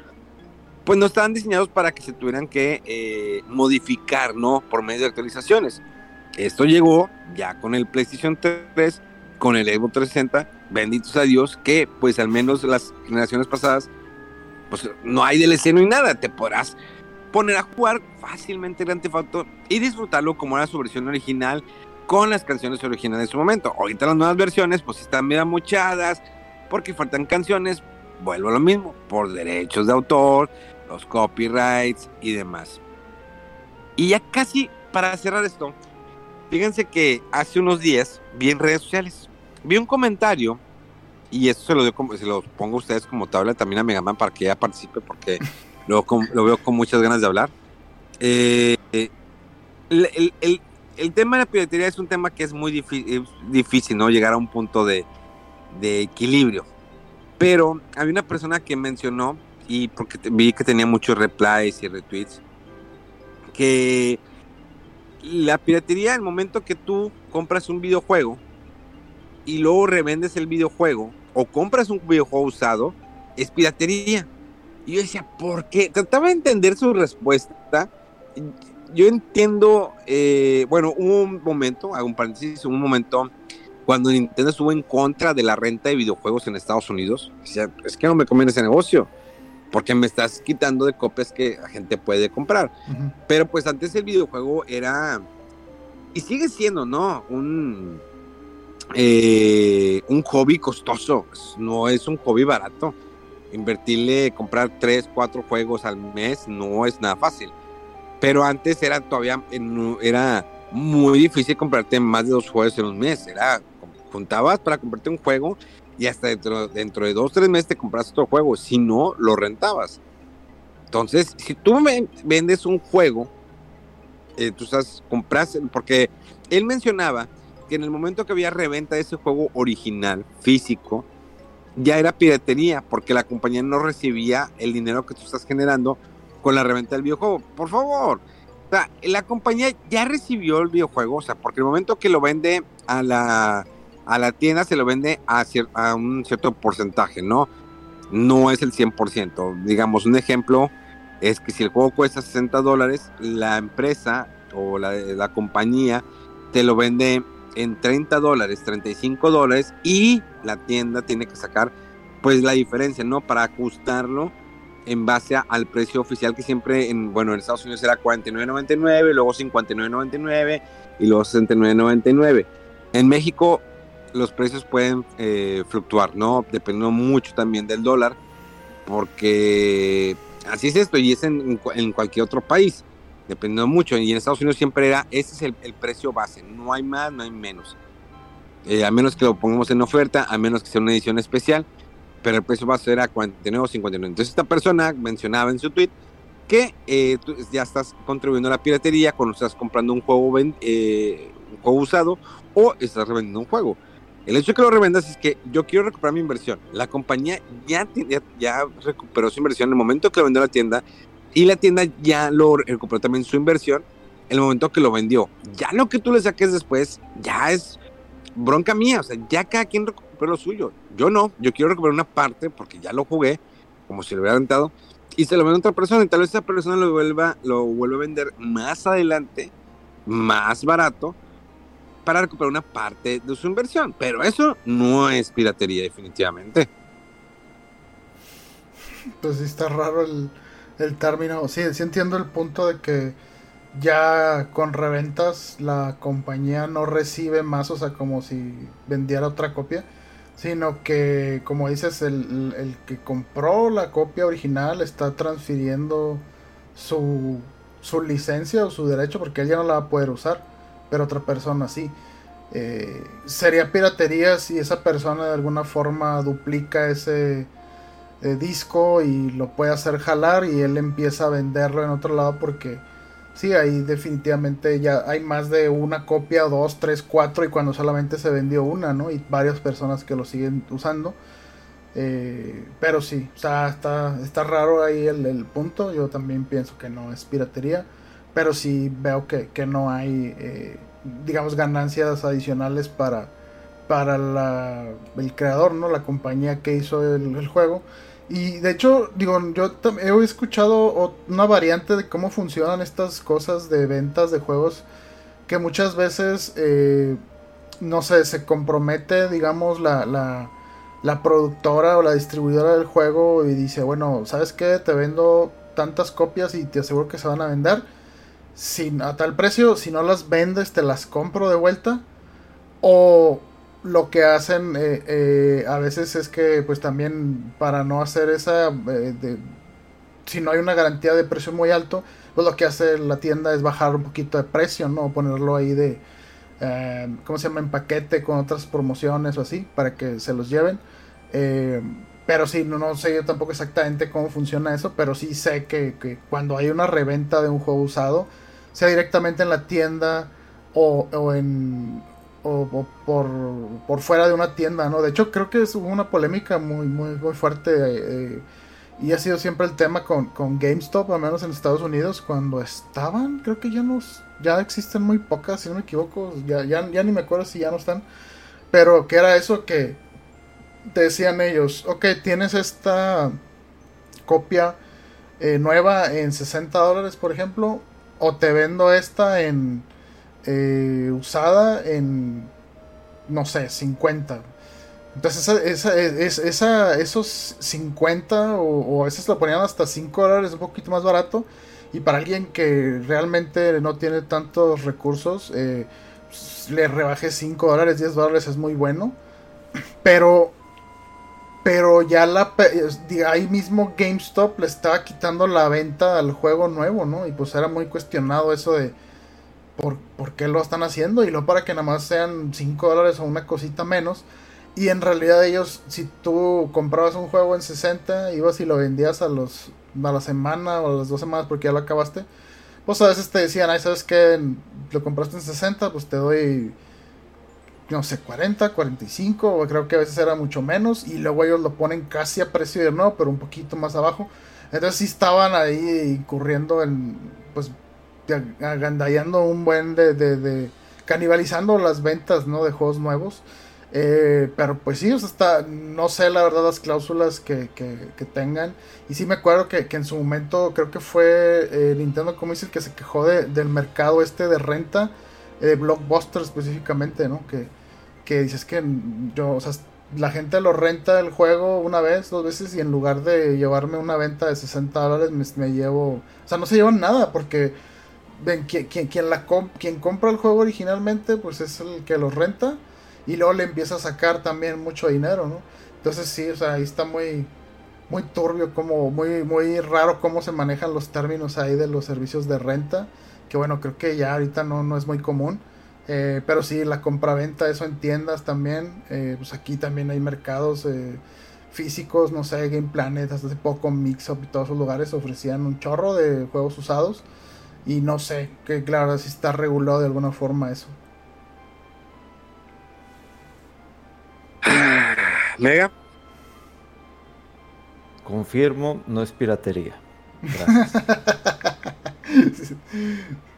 pues no estaban diseñados para que se tuvieran que eh, modificar, ¿no? Por medio de actualizaciones. Esto llegó ya con el PlayStation 3, con el Xbox 360, benditos a Dios, que pues al menos las generaciones pasadas, pues no hay DLC, no hay nada, te podrás poner a jugar fácilmente el Theft y disfrutarlo como era su versión original con las canciones originales de su momento. Ahorita las nuevas versiones pues están medio mochadas porque faltan canciones, vuelvo a lo mismo, por derechos de autor, los copyrights y demás. Y ya casi para cerrar esto, Fíjense que hace unos días vi en redes sociales, vi un comentario, y esto se lo, se lo pongo a ustedes como tabla también a Megaman para que ella participe, porque lo, lo veo con muchas ganas de hablar. Eh, el, el, el, tema de la piratería es un tema que es muy difícil, difícil ¿no? Llegar a un punto de, de equilibrio. Pero había una persona que mencionó, y porque vi que tenía muchos replies y retweets, que la piratería, el momento que tú compras un videojuego y luego revendes el videojuego o compras un videojuego usado, es piratería. Y yo decía, ¿por qué? Trataba de entender su respuesta. Yo entiendo, eh, bueno, hubo un momento, hago un paréntesis, un momento cuando Nintendo estuvo en contra de la renta de videojuegos en Estados Unidos. Decía, es que no me conviene ese negocio porque me estás quitando de copias que la gente puede comprar. Pero pues antes el videojuego era, y sigue siendo, ¿no? Un, eh, un hobby costoso, no es un hobby barato. Invertirle, comprar tres, cuatro juegos al mes no es nada fácil. Pero antes era todavía, era muy difícil comprarte más de dos juegos en un mes. Era, juntabas para comprarte un juego y hasta dentro, dentro de dos, tres meses te compras otro juego, si no, lo rentabas. Entonces, si tú vendes un juego, eh, tú estás, compras, porque él mencionaba que en el momento que había reventa de ese juego original, físico, ya era piratería, porque la compañía no recibía el dinero que tú estás generando con la reventa del videojuego. Por favor, o sea, la compañía ya recibió el videojuego, o sea, porque el momento que lo vende a la a la tienda se lo vende a, a un cierto porcentaje, ¿no? No es el 100%. Digamos, un ejemplo es que si el juego cuesta 60 dólares, la empresa o la, compañía te lo vende en 30 dólares, 35 dólares y la tienda tiene que sacar pues la diferencia, ¿no? Para ajustarlo en base al precio oficial que siempre en, bueno, en Estados Unidos era 49.99, luego 59.99 y luego 69.99. En México los precios pueden eh, fluctuar, ¿no? Dependiendo mucho también del dólar, porque así es esto y es en, cualquier otro país, dependiendo mucho. Y en Estados Unidos siempre era, ese es el, precio base, no hay más, no hay menos. Eh, a menos que lo pongamos en oferta, a menos que sea una edición especial, pero el precio base era 49 o 59. Entonces esta persona mencionaba en su tweet que eh, ya estás contribuyendo a la piratería cuando estás comprando un juego, un juego usado o estás revendiendo un juego. El hecho de que lo revendas es que yo quiero recuperar mi inversión. La compañía ya, ya, recuperó su inversión en el momento que lo vendió la tienda y la tienda ya lo recuperó también su inversión en el momento que lo vendió. Ya lo que tú le saques después ya es bronca mía. O sea, ya cada quien recupera lo suyo. Yo no, yo quiero recuperar una parte porque ya lo jugué como si lo hubiera rentado y se lo vende a otra persona y tal vez esa persona lo vuelva, lo vuelve a vender más adelante, más barato para recuperar una parte de su inversión. Pero eso no es piratería, definitivamente. Pues sí, está raro el, el término. Sí, sí entiendo el punto de que ya con reventas la compañía no recibe más, o sea, como si vendiera otra copia, sino que, como dices, el, el que compró la copia original está transfiriendo su, su licencia o su derecho, porque él ya no la va a poder usar pero otra persona sí. Eh, sería piratería si esa persona de alguna forma duplica ese eh, disco y lo puede hacer jalar y él empieza a venderlo en otro lado porque sí, ahí definitivamente ya hay más de una copia, dos, tres, cuatro y cuando solamente se vendió una, ¿no? Y varias personas que lo siguen usando. Eh, pero sí, o sea, está, está raro ahí el, punto. Yo también pienso que no es piratería pero sí veo que, que no hay, eh, digamos, ganancias adicionales para, para la, el creador, ¿no? La compañía que hizo el, juego. Y de hecho, digo, yo he escuchado una variante de cómo funcionan estas cosas de ventas de juegos que muchas veces, eh, no sé, se compromete, digamos, la, la, la productora o la distribuidora del juego y dice, bueno, ¿sabes qué? Te vendo tantas copias y te aseguro que se van a vender a tal precio, si no las vendes, te las compro de vuelta. O lo que hacen eh, eh, a veces es que, pues también para no hacer esa, eh, si no hay una garantía de precio muy alto, pues lo que hace la tienda es bajar un poquito de precio, ¿no? Ponerlo ahí de, ¿cómo se llama? En paquete con otras promociones o así, para que se los lleven. Pero sí, no, no, sé yo tampoco exactamente cómo funciona eso, pero sí sé que, que cuando hay una reventa de un juego usado, sea directamente en la tienda o, o en o, por, por, fuera de una tienda, ¿no? De hecho, creo que es una polémica muy, muy, muy fuerte eh, y ha sido siempre el tema con, con, GameStop, al menos en Estados Unidos, cuando estaban, creo que ya nos, ya existen muy pocas, si no me equivoco, ya, ya, ya ni me acuerdo si ya no están, pero que era eso que decían ellos, ok, tienes esta copia eh, nueva en 60 dólares, por ejemplo, o te vendo esta en eh, usada en no sé 50 entonces esa, esa, esos 50 o, a veces lo ponían hasta 5 dólares un poquito más barato. Y para alguien que realmente no tiene tantos recursos eh, le rebajé 5 dólares 10 dólares es muy bueno. Pero pero ya la ahí mismo GameStop le estaba quitando la venta al juego nuevo, ¿no? Y pues era muy cuestionado eso de por, por qué lo están haciendo y no para que nada más sean 5 dólares o una cosita menos. Y en realidad ellos, si tú comprabas un juego en 60, ibas y lo vendías a los a la semana o a las dos semanas porque ya lo acabaste, pues a veces te decían, ay, ¿sabes qué? Lo compraste en 60, pues te doy no sé, 40, 45, o creo que a veces era mucho menos, y luego ellos lo ponen casi a precio de nuevo, pero un poquito más abajo. Entonces sí estaban ahí incurriendo en, pues, agandallando un buen de, de, canibalizando las ventas, ¿no? De juegos nuevos. Eh, pero pues sí, o sea, está, no sé la verdad las cláusulas que, que, que tengan. Y sí me acuerdo que, en su momento creo que fue eh, Nintendo como dice el que se quejó de, del mercado este de renta, de Blockbuster específicamente, ¿no? Que, que dices que yo, o sea, la gente lo renta el juego una vez, dos veces y en lugar de llevarme una venta de 60 dólares me, llevo, o sea, no se llevan nada porque ven, quien, quien compra el juego originalmente pues es el que lo renta y luego le empieza a sacar también mucho dinero, ¿no? Entonces sí, o sea, ahí está muy muy turbio, como muy muy raro cómo se manejan los términos ahí de los servicios de renta, que bueno, creo que ya ahorita no, no es muy común. Eh, pero sí, la compraventa, eso en tiendas también. Eh, pues aquí también hay mercados eh, físicos, no sé, Game Planet, hasta hace poco Mixup y todos esos lugares ofrecían un chorro de juegos usados. Y no sé, que claro, si está regulado de alguna forma eso. Mega. Confirmo, no es piratería.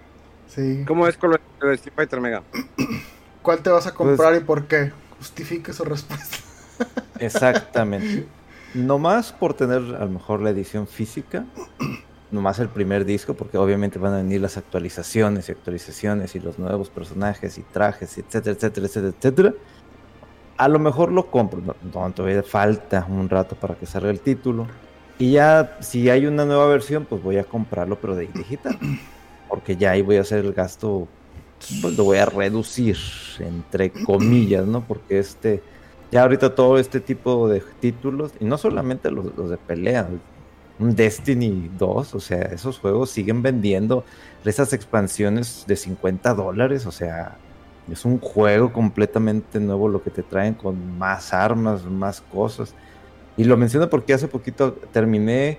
sí. ¿Cómo es con lo de Street Fighter Mega? ¿Cuál te vas a comprar pues, y por qué? Justifique su respuesta. Exactamente. Nomás por tener a lo mejor la edición física, nomás el primer disco, porque obviamente van a venir las actualizaciones y actualizaciones y los nuevos personajes y trajes, etcétera, etcétera, etcétera, etcétera. A lo mejor lo compro, no, todavía falta un rato para que salga el título. Y ya, si hay una nueva versión, pues voy a comprarlo, pero de digital. Porque ya ahí voy a hacer el gasto, pues lo voy a reducir, entre comillas, ¿no? Porque este, ya ahorita todo este tipo de títulos, y no solamente los, de pelea, Destiny 2, o sea, esos juegos siguen vendiendo esas expansiones de 50 dólares, o sea, es un juego completamente nuevo lo que te traen con más armas, más cosas. Y lo menciono porque hace poquito terminé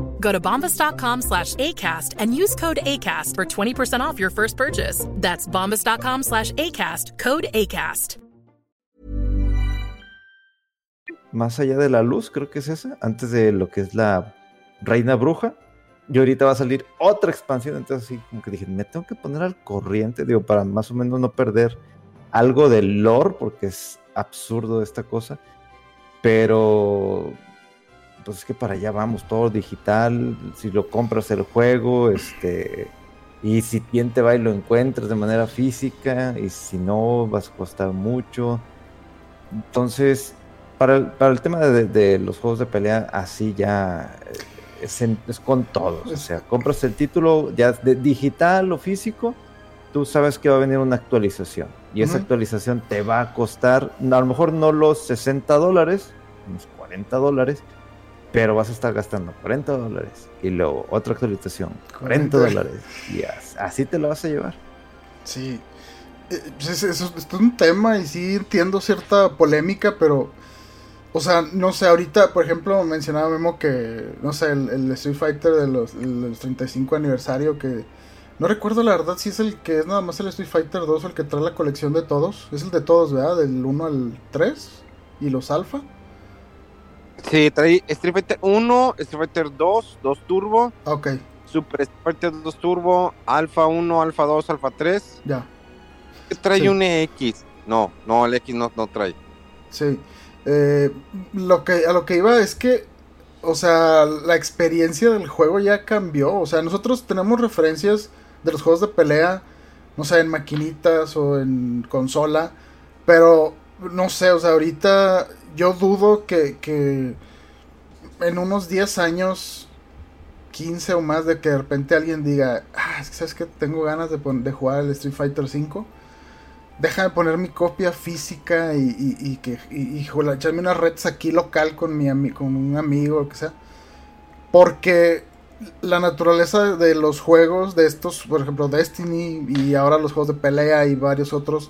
Go to bombas.com slash ACAST and use code ACAST for 20% off your first purchase. That's bombas.com slash ACAST, code ACAST. Más allá de la luz, creo que es esa, antes de lo que es la Reina Bruja. Y ahorita va a salir otra expansión, entonces así como que dije, me tengo que poner al corriente, digo, para más o menos no perder algo del lore, porque es absurdo esta cosa. Pero pues es que para allá vamos, todo digital, si lo compras el juego, este, y si bien te va y lo encuentras de manera física, y si no, vas a costar mucho. Entonces, para el, para el tema de, los juegos de pelea, así ya eh, es, con todos. O sea, compras el título ya de digital o físico, tú sabes que va a venir una actualización. Y esa actualización te va a costar, a lo mejor no los 60 dólares, unos 40 dólares, pero vas a estar gastando 40 dólares. Y luego otra actualización, 40 dólares. Y así te lo vas a llevar. Sí. Eh, pues eso, es un tema y sí entiendo cierta polémica, pero o sea, no sé, ahorita, por ejemplo, mencionaba Memo que, no sé, el, Street Fighter de los, 35 aniversario, que no recuerdo la verdad si es el que es nada más el Street Fighter 2 el que trae la colección de todos. Es el de todos, ¿verdad? Del 1 al 3 y los alfa. Sí, trae Street Fighter 1, Street Fighter 2, 2 Turbo. Ok. Super Street Fighter 2 Turbo, Alpha 1, Alpha 2, Alpha 3. Ya. Trae un X. No, no, el X no, no trae. Sí. Eh, lo que, a lo que iba es que, o sea, la experiencia del juego ya cambió. O sea, nosotros tenemos referencias de los juegos de pelea, no sé, en maquinitas o en consola, pero no sé, o sea, ahorita yo dudo que, que en unos 10 años, 15 o más, de que de repente alguien diga, ah, sabes que tengo ganas de, jugar el Street Fighter 5 deja de poner mi copia física y, que echarme unas redes aquí local con mi con un amigo o que sea porque la naturaleza de los juegos de estos por ejemplo Destiny y ahora los juegos de pelea y varios otros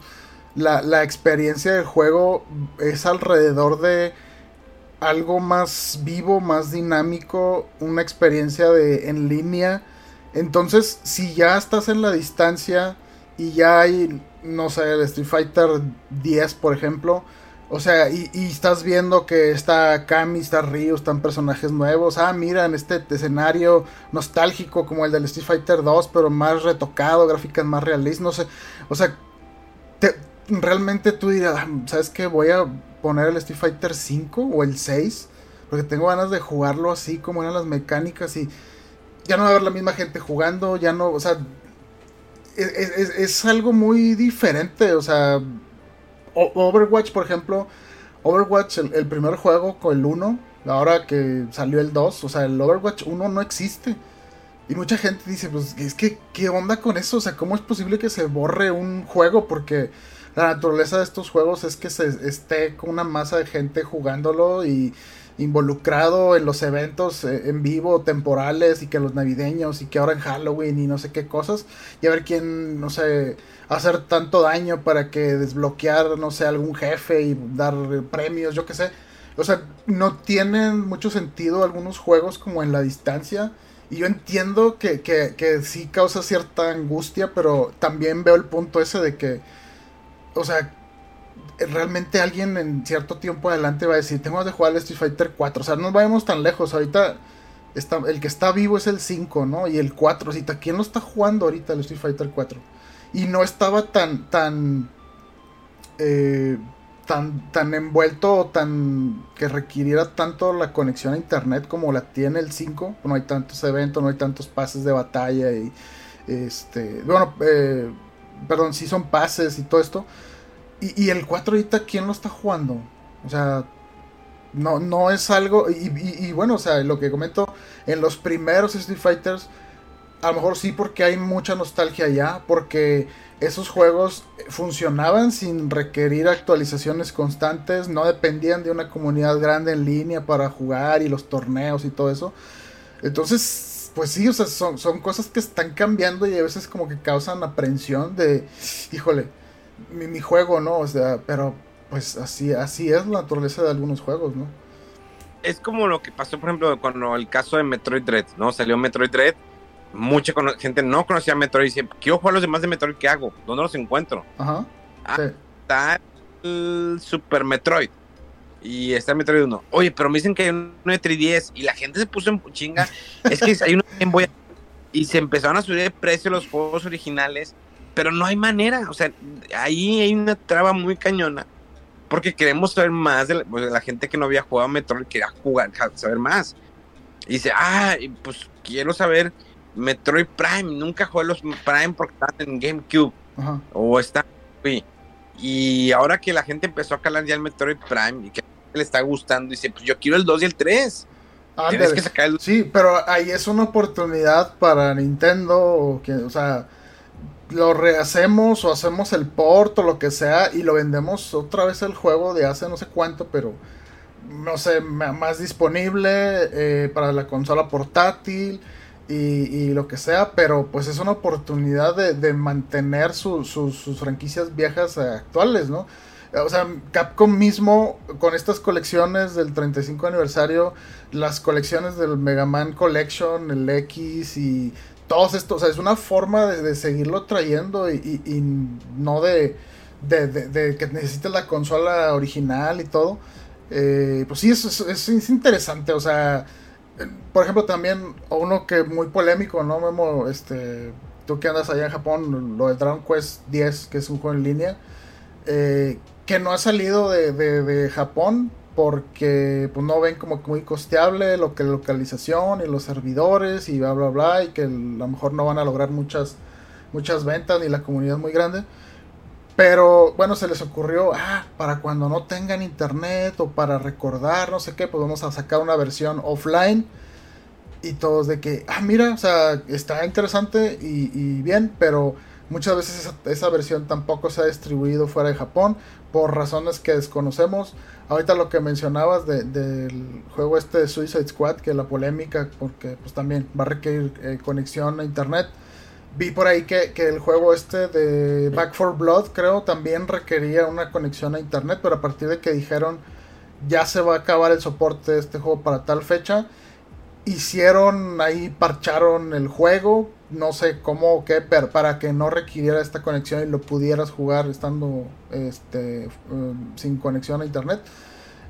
la, la experiencia del juego es alrededor de algo más vivo más dinámico una experiencia de en línea entonces si ya estás en la distancia y ya hay no sé, el Street Fighter 10, por ejemplo. O sea, y, estás viendo que está Kami, está Ryu, están personajes nuevos. Ah, mira, en este escenario nostálgico como el del Street Fighter 2, pero más retocado, gráficas más realistas, no sé. O sea, realmente tú dirás, ah, ¿sabes qué? Voy a poner el Street Fighter 5 o el 6, porque tengo ganas de jugarlo así como eran las mecánicas y ya no va a haber la misma gente jugando, ya no, o sea, es, algo muy diferente. O sea, Overwatch, por ejemplo, Overwatch, el, primer juego con el 1, ahora que salió el 2, o sea, el Overwatch 1 no existe. Y mucha gente dice, pues es que, ¿qué onda con eso? O sea, ¿cómo es posible que se borre un juego? Porque la naturaleza de estos juegos es que se esté con una masa de gente jugándolo y involucrado en los eventos eh, en vivo temporales y que los navideños y que ahora en Halloween y no sé qué cosas y a ver quién no sé hacer tanto daño para que desbloquear no sé algún jefe y dar premios yo qué sé. O sea no tienen mucho sentido algunos juegos como en la distancia y yo entiendo que, que, que sí causa cierta angustia pero también veo el punto ese de que o sea realmente alguien en cierto tiempo adelante va a decir, tengo que jugar al Street Fighter 4. O sea, no vayamos tan lejos. Ahorita está, el que está vivo es el 5, ¿no? Y el 4. ¿sí? ¿Quién lo está jugando ahorita el Street Fighter 4? Y no estaba tan, tan, eh, tan, tan envuelto tan que requiriera tanto la conexión a internet como la tiene el 5. No hay tantos eventos, no hay tantos pases de batalla y, este, bueno, eh, perdón, sí son pases y todo esto. Y, el 4 ahorita, ¿quién lo está jugando? O sea, no, no es algo. Y, bueno, o sea, lo que comento, en los primeros Street Fighters, a lo mejor sí, porque hay mucha nostalgia ya, porque esos juegos funcionaban sin requerir actualizaciones constantes, no dependían de una comunidad grande en línea para jugar y los torneos y todo eso. Entonces, pues sí, o sea, son, son cosas que están cambiando y a veces como que causan aprensión de, híjole, mi, juego, ¿no? O sea, pero pues así, así es la naturaleza de algunos juegos, ¿no? Es como lo que pasó, por ejemplo, cuando el caso de Metroid Dread, ¿no? Salió Metroid Dread, mucha gente no conocía Metroid y decía, quiero jugar los demás de Metroid, ¿qué hago? ¿Dónde los encuentro? Ajá. Ah, está el Super Metroid. Y está Metroid 1. Oye, pero me dicen que hay uno de 3DS y la gente se puso en chinga. es que hay uno en Boy y se empezaron a subir de precio los juegos originales pero no hay manera, o sea, ahí hay una traba muy cañona, porque queremos saber más de la, pues, gente que no había jugado Metroid, quería jugar, saber más. Y dice, ah, pues quiero saber Metroid Prime, nunca jugué los Prime porque están en GameCube, o está, y ahora que la gente empezó a calar ya el Metroid Prime y que le está gustando, dice, pues yo quiero el 2 y el 3. Tienes que sacar el... Sí, pero ahí es una oportunidad para Nintendo, o, que, o sea lo rehacemos o hacemos el port o lo que sea y lo vendemos otra vez el juego de hace no sé cuánto, pero no sé, más disponible eh, para la consola portátil y, lo que sea, pero pues es una oportunidad de, mantener sus franquicias viejas actuales, ¿no? O sea, Capcom mismo con estas colecciones del 35 aniversario, las colecciones del Mega Man Collection, el X y todos estos, o sea, es una forma de, seguirlo trayendo y, no de, de, que necesites la consola original y todo. Eh, pues sí, es, es, interesante, o sea, por ejemplo, también uno que muy polémico, ¿no, Memo? Este, tú que andas allá en Japón, lo de Dragon Quest 10, que es un juego en línea, eh, que no ha salido de, de Japón, porque pues no ven como muy costeable lo que localización y los servidores y bla bla bla y que a lo mejor no van a lograr muchas muchas ventas ni la comunidad muy grande. Pero bueno se les ocurrió ah para cuando no tengan internet o para recordar no sé qué pues vamos a sacar una versión offline y todos de que ah mira o sea está interesante y, bien pero muchas veces esa, esa versión tampoco se ha distribuido fuera de Japón por razones que desconocemos Ahorita lo que mencionabas del juego este de Suicide Squad, que la polémica, porque pues también va a requerir eh, conexión a internet. Vi por ahí que, el juego este de Back for Blood, creo, también requería una conexión a internet, pero a partir de que dijeron ya se va a acabar el soporte de este juego para tal fecha, hicieron ahí, parcharon el juego, no sé cómo o qué, pero para que no requiriera esta conexión y lo pudieras jugar estando este, um, sin conexión a internet.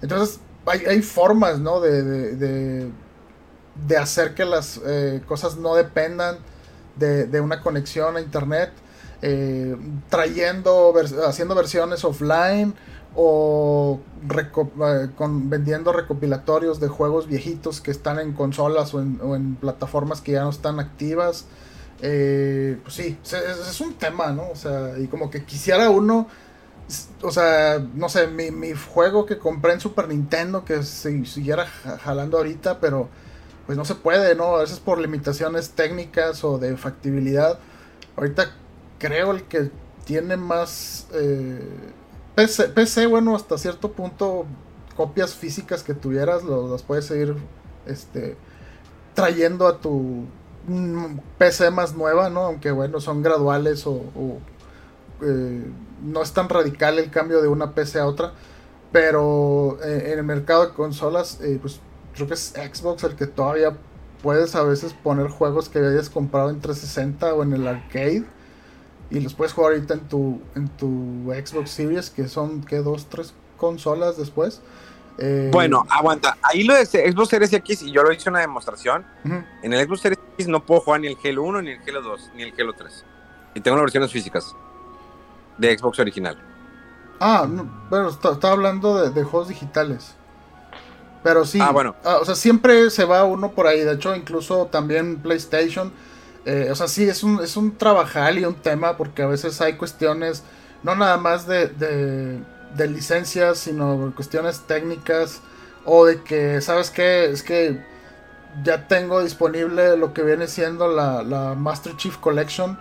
Entonces, hay, formas, ¿no? De, de, hacer que las eh, cosas no dependan de, una conexión a internet, eh, trayendo, haciendo versiones offline o eh, vendiendo recopilatorios de juegos viejitos que están en consolas o en, plataformas que ya no están activas. Eh, pues sí, es, un tema, ¿no? O sea, y como que quisiera uno, o sea, no sé, mi, juego que compré en Super Nintendo que se siguiera jalando ahorita, pero pues no se puede, ¿no? A veces por limitaciones técnicas o de factibilidad. Ahorita creo el que tiene más eh, PC, bueno, hasta cierto punto copias físicas que tuvieras las puedes seguir este, trayendo a tu PC más nueva, ¿no? Aunque bueno, son graduales o, eh, no es tan radical el cambio de una PC a otra. Pero eh, en el mercado de consolas, eh, pues creo que es Xbox el que todavía puedes a veces poner juegos que hayas comprado en 360 o en el arcade y los puedes jugar ahorita en tu en tu Xbox Series que son que dos tres consolas después eh, bueno aguanta ahí lo de Xbox Series X y yo lo hice una demostración en el Xbox Series X no puedo jugar ni el Halo 1 ni el Halo 2 ni el Halo 3 y tengo las versiones físicas de Xbox original ah bueno estaba hablando de, de juegos digitales pero sí, ah, bueno. Ah, o sea, siempre se va uno por ahí. De hecho, incluso también PlayStation. Eh, o sea, sí, es un, es un trabajal y un tema porque a veces hay cuestiones, no nada más de, de, licencias, sino cuestiones técnicas o de que, ¿sabes qué? Es que ya tengo disponible lo que viene siendo la, la Master Chief Collection.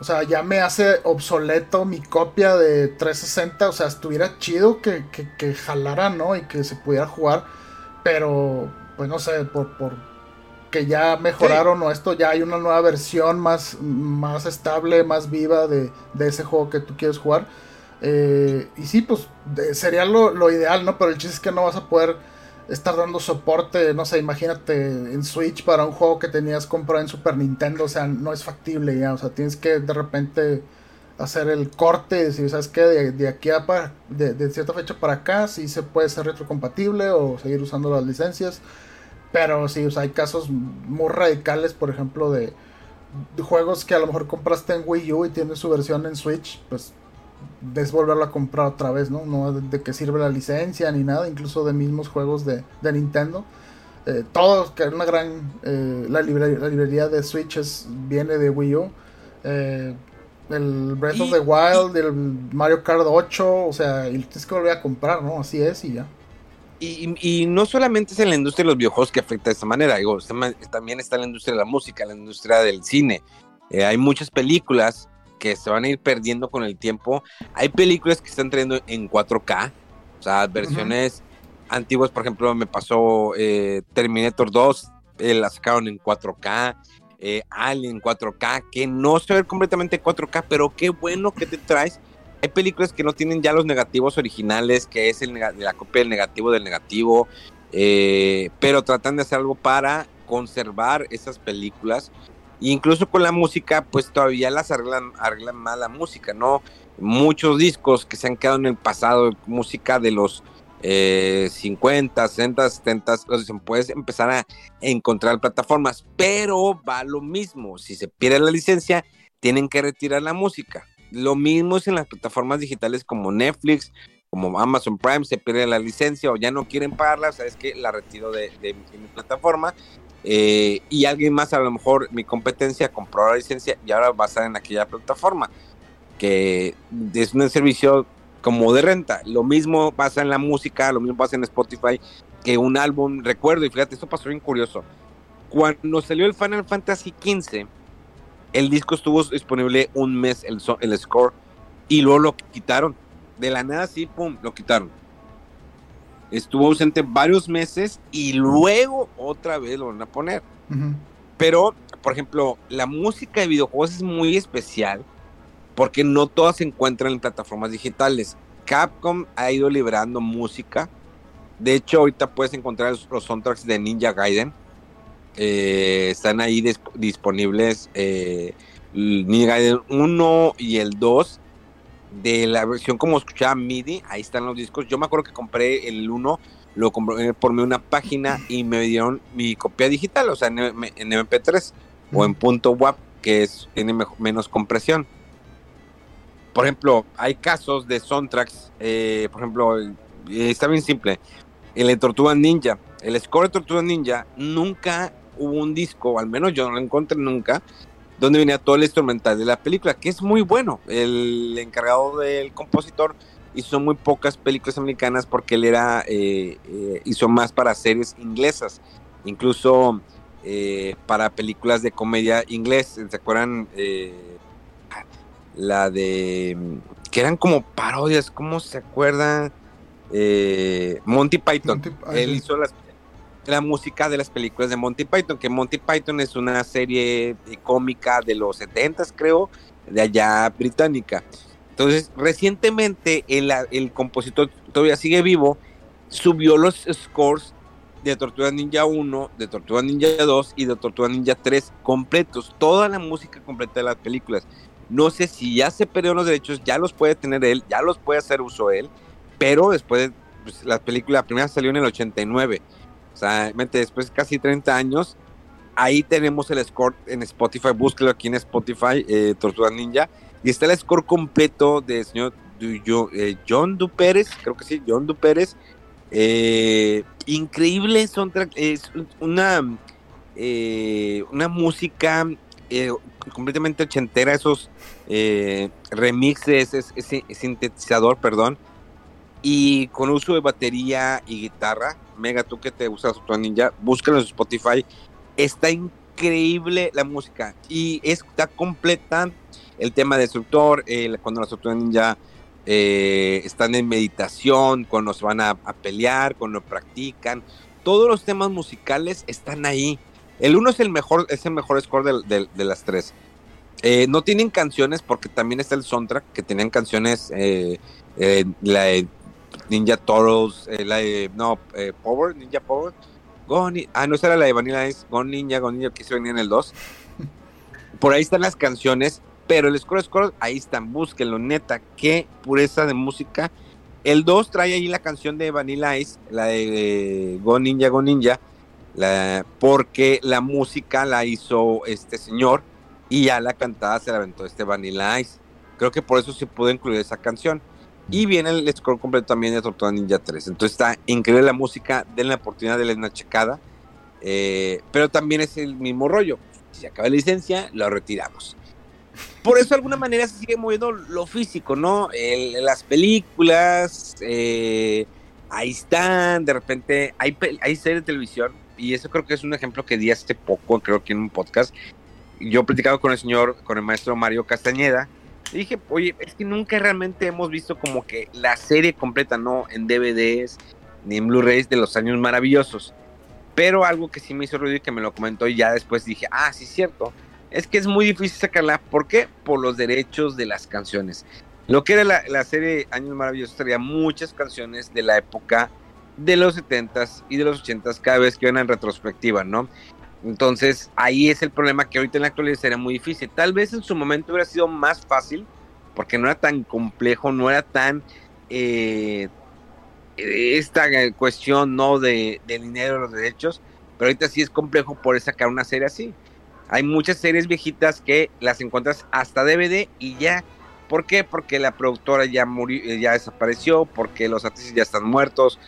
O sea, ya me hace obsoleto mi copia de 360. O sea, estuviera chido que, que, que jalara, ¿no? Y que se pudiera jugar pero, pues no sé, por, por que ya mejoraron o esto, ya hay una nueva versión más, más estable, más viva de, ese juego que tú quieres jugar. Eh, y sí, pues sería lo, ideal, ¿no? Pero el chiste es que no vas a poder estar dando soporte, no sé, imagínate en Switch para un juego que tenías comprado en Super Nintendo, o sea, no es factible ya, o sea, tienes que de repente hacer el corte, si sabes que de, aquí a para, de, cierta fecha para acá, si se puede ser retrocompatible o seguir usando las licencias. Pero sí, o sea, hay casos muy radicales, por ejemplo, de, juegos que a lo mejor compraste en Wii U y tienes su versión en Switch, pues es volverlo a comprar otra vez, ¿no? No de, que sirve la licencia ni nada, incluso de mismos juegos de, Nintendo. Eh, todos, que es una gran. Eh, la, librería, la, librería, de Switch viene de Wii U. Eh, el Breath of the Wild, el Mario Kart 8, o sea, y tienes que volver a comprar, ¿no? Así es y ya. Y, no solamente es en la industria de los videojuegos que afecta de esta manera, digo, también está en la industria de la música, la industria del cine. Hay muchas películas que se van a ir perdiendo con el tiempo. Hay películas que están trayendo en 4K, o sea, versiones antiguas, por ejemplo, me pasó eh, Terminator 2, eh, la sacaron en 4K eh, Alien 4K, que no se ve completamente 4K, pero qué bueno que te traes. Hay películas que no tienen ya los negativos originales, que es el, la copia del negativo del negativo, eh, pero tratan de hacer algo para conservar esas películas. Incluso con la música, pues todavía las arreglan, arreglan mal la música, ¿no? Muchos discos que se han quedado en el pasado, música de los 50, 60, 70, puedes empezar a encontrar plataformas, pero va lo mismo, si se pierde la licencia, tienen que retirar la música. Lo mismo es en las plataformas digitales como Netflix, como Amazon Prime, se pierde la licencia o ya no quieren pagarla, sabes que la retiro de, mi plataforma. Eh, y alguien más, a lo mejor mi competencia compró la licencia y ahora va en aquella plataforma, que es un servicio como de renta. Lo mismo pasa en la música, lo mismo pasa en Spotify, que un álbum, recuerdo, y fíjate, esto pasó bien curioso. Cuando salió el Final Fantasy XV, el disco estuvo disponible un mes, el, el score, y luego lo quitaron. De la nada, sí, pum, lo quitaron. Estuvo ausente varios meses y luego otra vez lo van a poner. Pero, por ejemplo, la música de videojuegos es muy especial porque no todas se encuentran en plataformas digitales. Capcom ha ido liberando música. De hecho, ahorita puedes encontrar los soundtracks de Ninja Gaiden. Eh, están ahí disponibles eh, Ninja Gaiden 1 y el 2 de la versión como escuchaba MIDI. Ahí están los discos. Yo me acuerdo que compré el 1, lo compré por una página y me dieron mi copia digital, o sea, en, MP3 o en punto WAP, que es, tiene menos compresión por ejemplo, hay casos de soundtracks, eh, por ejemplo, eh, está bien simple, el de Tortuga Ninja, el score de Tortuga Ninja, nunca hubo un disco, al menos yo no lo encontré nunca, donde venía todo el instrumental de la película, que es muy bueno. El encargado del compositor hizo muy pocas películas americanas porque él era, eh, hizo más para series inglesas, incluso para películas de comedia inglés, ¿se acuerdan? la de que eran como parodias, ¿cómo se acuerdan? Eh, Monty Python. Él hizo la música de las películas de Monty Python, que Monty Python es una serie cómica de los 70 creo, de allá británica. Entonces, recientemente el, el compositor todavía sigue vivo, subió los scores de Tortuga Ninja 1, de Tortuga Ninja 2 y de Tortuga Ninja 3 completos, toda la música completa de las películas. No sé si ya se perdió los derechos, ya los puede tener él, ya los puede hacer uso él, pero después, pues, la película, la primera salió en el 89, sea, después de casi 30 años, ahí tenemos el score en Spotify, búsquelo aquí en Spotify, eh, Tortuga Ninja, y está el score completo del señor eh, John Du Pérez, creo que sí, John Du Pérez, eh, increíble es una, eh, una música eh, completamente ochentera, esos remixes, ese, sintetizador, perdón, y con uso de batería y guitarra. Mega, tú que te usas tu Ninja, búscalo en Spotify. Está increíble la música y está completa el tema de Destructor, cuando la Tortuga Ninja eh, están en meditación, cuando se van a, pelear, cuando practican. Todos los temas musicales están ahí. El uno es el mejor, es el mejor score de, las tres. Eh, no tienen canciones porque también está el soundtrack que tenían canciones eh, la de Ninja Turtles, la de no Power, Ninja Power. ah, no, esa era la de Vanilla Ice, Go Ninja, Go Ninja, que se venía en el 2. Por ahí están las canciones pero el score score, ahí están, búsquenlo, neta, qué pureza de música. El 2 trae ahí la canción de Vanilla Ice, la de Go Ninja, Go Ninja, la, porque la música la hizo este señor y ya la cantada se la aventó este Vanilla Ice. Creo que por eso se pudo incluir esa canción. Y viene el score completo también de Tortuga Ninja 3. Entonces está increíble la música, den la oportunidad de una checada. Eh, pero también es el mismo rollo. Si acaba la licencia, lo retiramos por eso de alguna manera se sigue moviendo lo físico, ¿no? las películas, eh, ahí están, de repente hay, hay series de televisión, y eso creo que es un ejemplo que di hace poco, creo que en un podcast. Yo he platicado con el señor, con el maestro Mario Castañeda, dije, oye, es que nunca realmente hemos visto como que la serie completa, ¿no? En DVDs, ni en Blu-rays de los años maravillosos. Pero algo que sí me hizo ruido y que me lo comentó y ya después dije, ah, sí es cierto es que es muy difícil sacarla. ¿Por qué? Por los derechos de las canciones. Lo que era la, serie Años Maravillosos traía muchas canciones de la época de los 70s y de los 80s cada vez que iban en retrospectiva, ¿no? Entonces ahí es el problema que ahorita en la actualidad sería muy difícil. Tal vez en su momento hubiera sido más fácil porque no era tan complejo, no era tan eh, esta cuestión no de, de dinero, los derechos, pero ahorita sí es complejo por sacar una serie así. Hay muchas series viejitas que las encuentras hasta DVD y ya. ¿Por qué? Porque la productora ya murió, eh, ya desapareció, porque los artistas ya están muertos.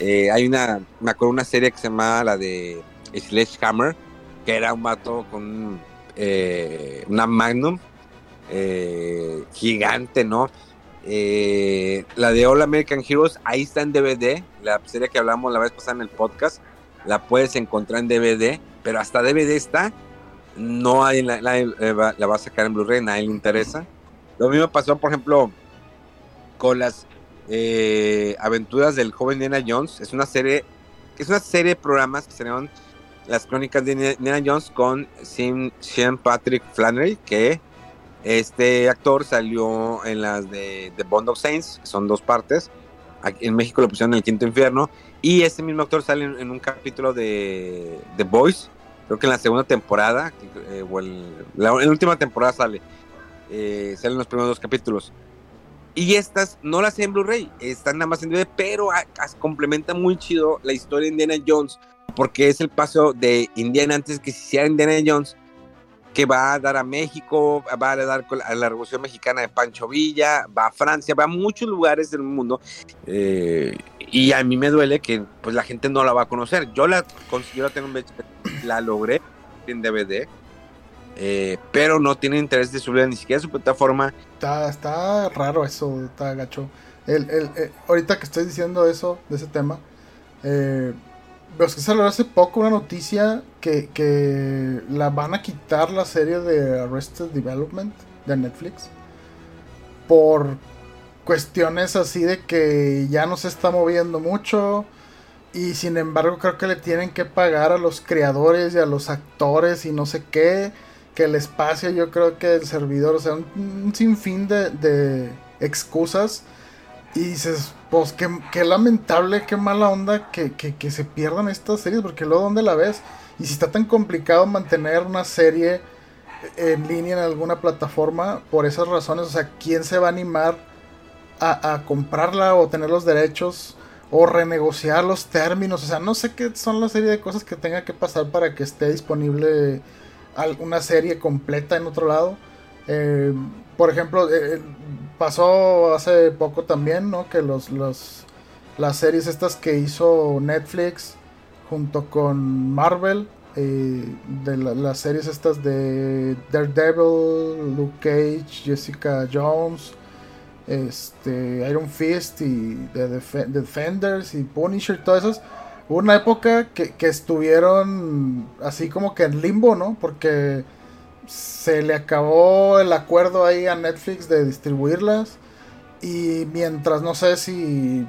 Eh, hay una, me acuerdo una serie que se llamaba la de Sledgehammer, que era un vato con eh, una Magnum gigante, ¿no? la de All American Heroes, ahí está en DVD, la serie que hablamos la vez pasada en el podcast, la puedes encontrar en DVD, pero hasta DVD está no hay la, la, va a sacar en Blu-ray, nadie le interesa. Lo mismo pasó, por ejemplo, con las eh, aventuras del joven Indiana Jones. Es una serie, es una serie de programas que serían las crónicas de Indiana Jones con Sean Patrick Flannery, que este actor salió en las de, The Bond of Saints, son dos partes. Aquí en México lo pusieron en el quinto infierno. Y este mismo actor sale en, en un capítulo de The Boys, creo que en la segunda temporada, eh, o en la, última temporada sale, eh, salen los primeros dos capítulos. Y estas no las hay en Blu-ray, están nada más en DVD, pero complementa muy chido la historia de Indiana Jones, porque es el paso de Indiana antes que se hiciera Indiana Jones, que va a dar a México, va a dar a la Revolución Mexicana de Pancho Villa, va a Francia, va a muchos lugares del mundo. Eh, y a mí me duele que pues la gente no la va a conocer. Yo la consiguió tener un la logré en DVD, eh, pero no tiene interés de subir ni siquiera a su plataforma. Está, está raro eso, está gacho. El, el, eh, ahorita que estoy diciendo eso, de ese tema, eh, es que salió hace poco una noticia que, que la van a quitar la serie de Arrested Development de Netflix. por cuestiones así de que ya no se está moviendo mucho y sin embargo creo que le tienen que pagar a los creadores y a los actores y no sé qué, que el espacio yo creo que el servidor, o sea, un, sinfín de, de, excusas y dices, pues qué, lamentable, qué mala onda que, que, se pierdan estas series, porque luego dónde la ves y si está tan complicado mantener una serie en línea en alguna plataforma por esas razones, o sea, ¿quién se va a animar a, comprarla o tener los derechos? o renegociar los términos, o sea, no sé qué son la serie de cosas que tenga que pasar para que esté disponible una serie completa en otro lado. Eh, por ejemplo, eh, pasó hace poco también, ¿no? Que los, las series estas que hizo Netflix junto con Marvel, eh, de las series estas de Daredevil, Luke Cage, Jessica Jones, este, Iron Fist y The, Defenders y Punisher, todas esas. Hubo una época que, estuvieron así como que en limbo, ¿no? Porque se le acabó el acuerdo ahí a Netflix de distribuirlas. Y mientras no sé si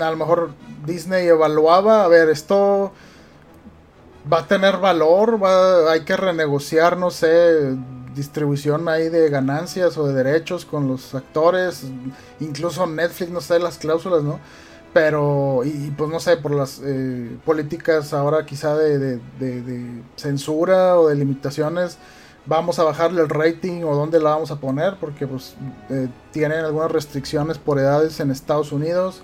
a lo mejor Disney evaluaba, a ver, esto va a tener valor, va, hay que renegociar, no sé, distribución ahí de ganancias o de derechos con los actores, incluso Netflix, no sé, las cláusulas, ¿no? Pero, y, pues no sé, por las eh, políticas ahora quizá de, censura o de limitaciones, vamos a bajarle el rating o dónde la vamos a poner, porque pues eh, tienen algunas restricciones por edades en Estados Unidos.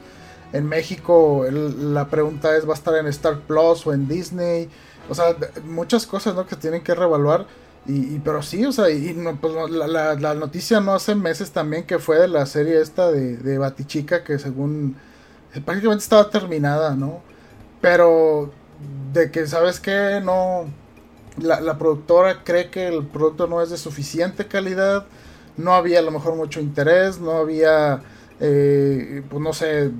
En México la pregunta es, ¿va a estar en Star Plus o en Disney? O sea, muchas cosas, ¿no? Que tienen que reevaluar. Y, pero sí, o sea, y no, pues, la, la, noticia no hace meses también que fue de la serie esta de, de Batichica que según eh, prácticamente estaba terminada, ¿no? Pero de que, ¿sabes qué? No, la, la productora cree que el producto no es de suficiente calidad, no había a lo mejor mucho interés, no había, eh, pues no sé,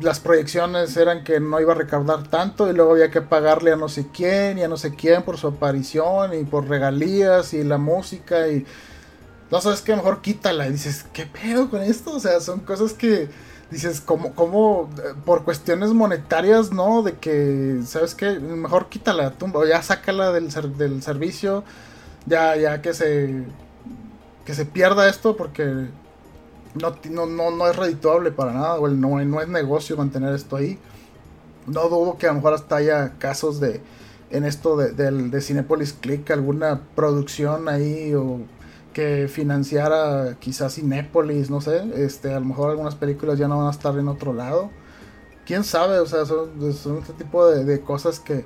las proyecciones eran que no iba a recaudar tanto y luego había que pagarle a no sé quién y a no sé quién por su aparición y por regalías y la música y no sabes qué mejor quítala y dices qué pedo con esto o sea son cosas que dices como como por cuestiones monetarias no de que sabes qué mejor quítala tumba ya sácala del, del servicio ya ya que se que se pierda esto porque no, no, no, es redituable para nada, o no, no es negocio mantener esto ahí. No dudo que a lo mejor hasta haya casos de en esto de, de, Cinepolis Click, alguna producción ahí o que financiara quizás Cinepolis, no sé, este, a lo mejor algunas películas ya no van a estar en otro lado. Quién sabe, o sea, son, son este tipo de, cosas que,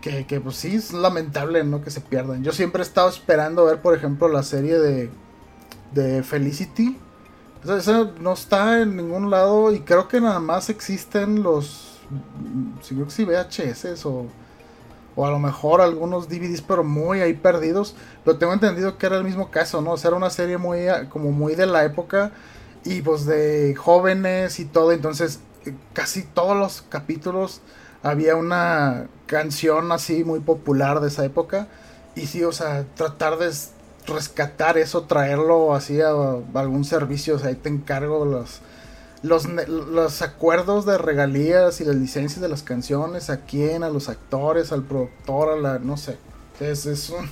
que, pues sí es lamentable, ¿no? Que se pierdan. Yo siempre he estado esperando ver, por ejemplo, la serie de, de Felicity, eso no está en ningún lado y creo que nada más existen los, si creo que sí VHS o, o a lo mejor algunos DVDs pero muy ahí perdidos. Pero tengo entendido que era el mismo caso, ¿no? O sea, era una serie muy, como muy de la época y pues de jóvenes y todo. Entonces casi todos los capítulos había una canción así muy popular de esa época. Y sí, o sea, tratar de rescatar eso, traerlo así a, algún servicio, o sea, ahí te encargo los, los, los, acuerdos de regalías y las licencias de las canciones, a quién, a los actores, al productor, a la, no sé, es, es un,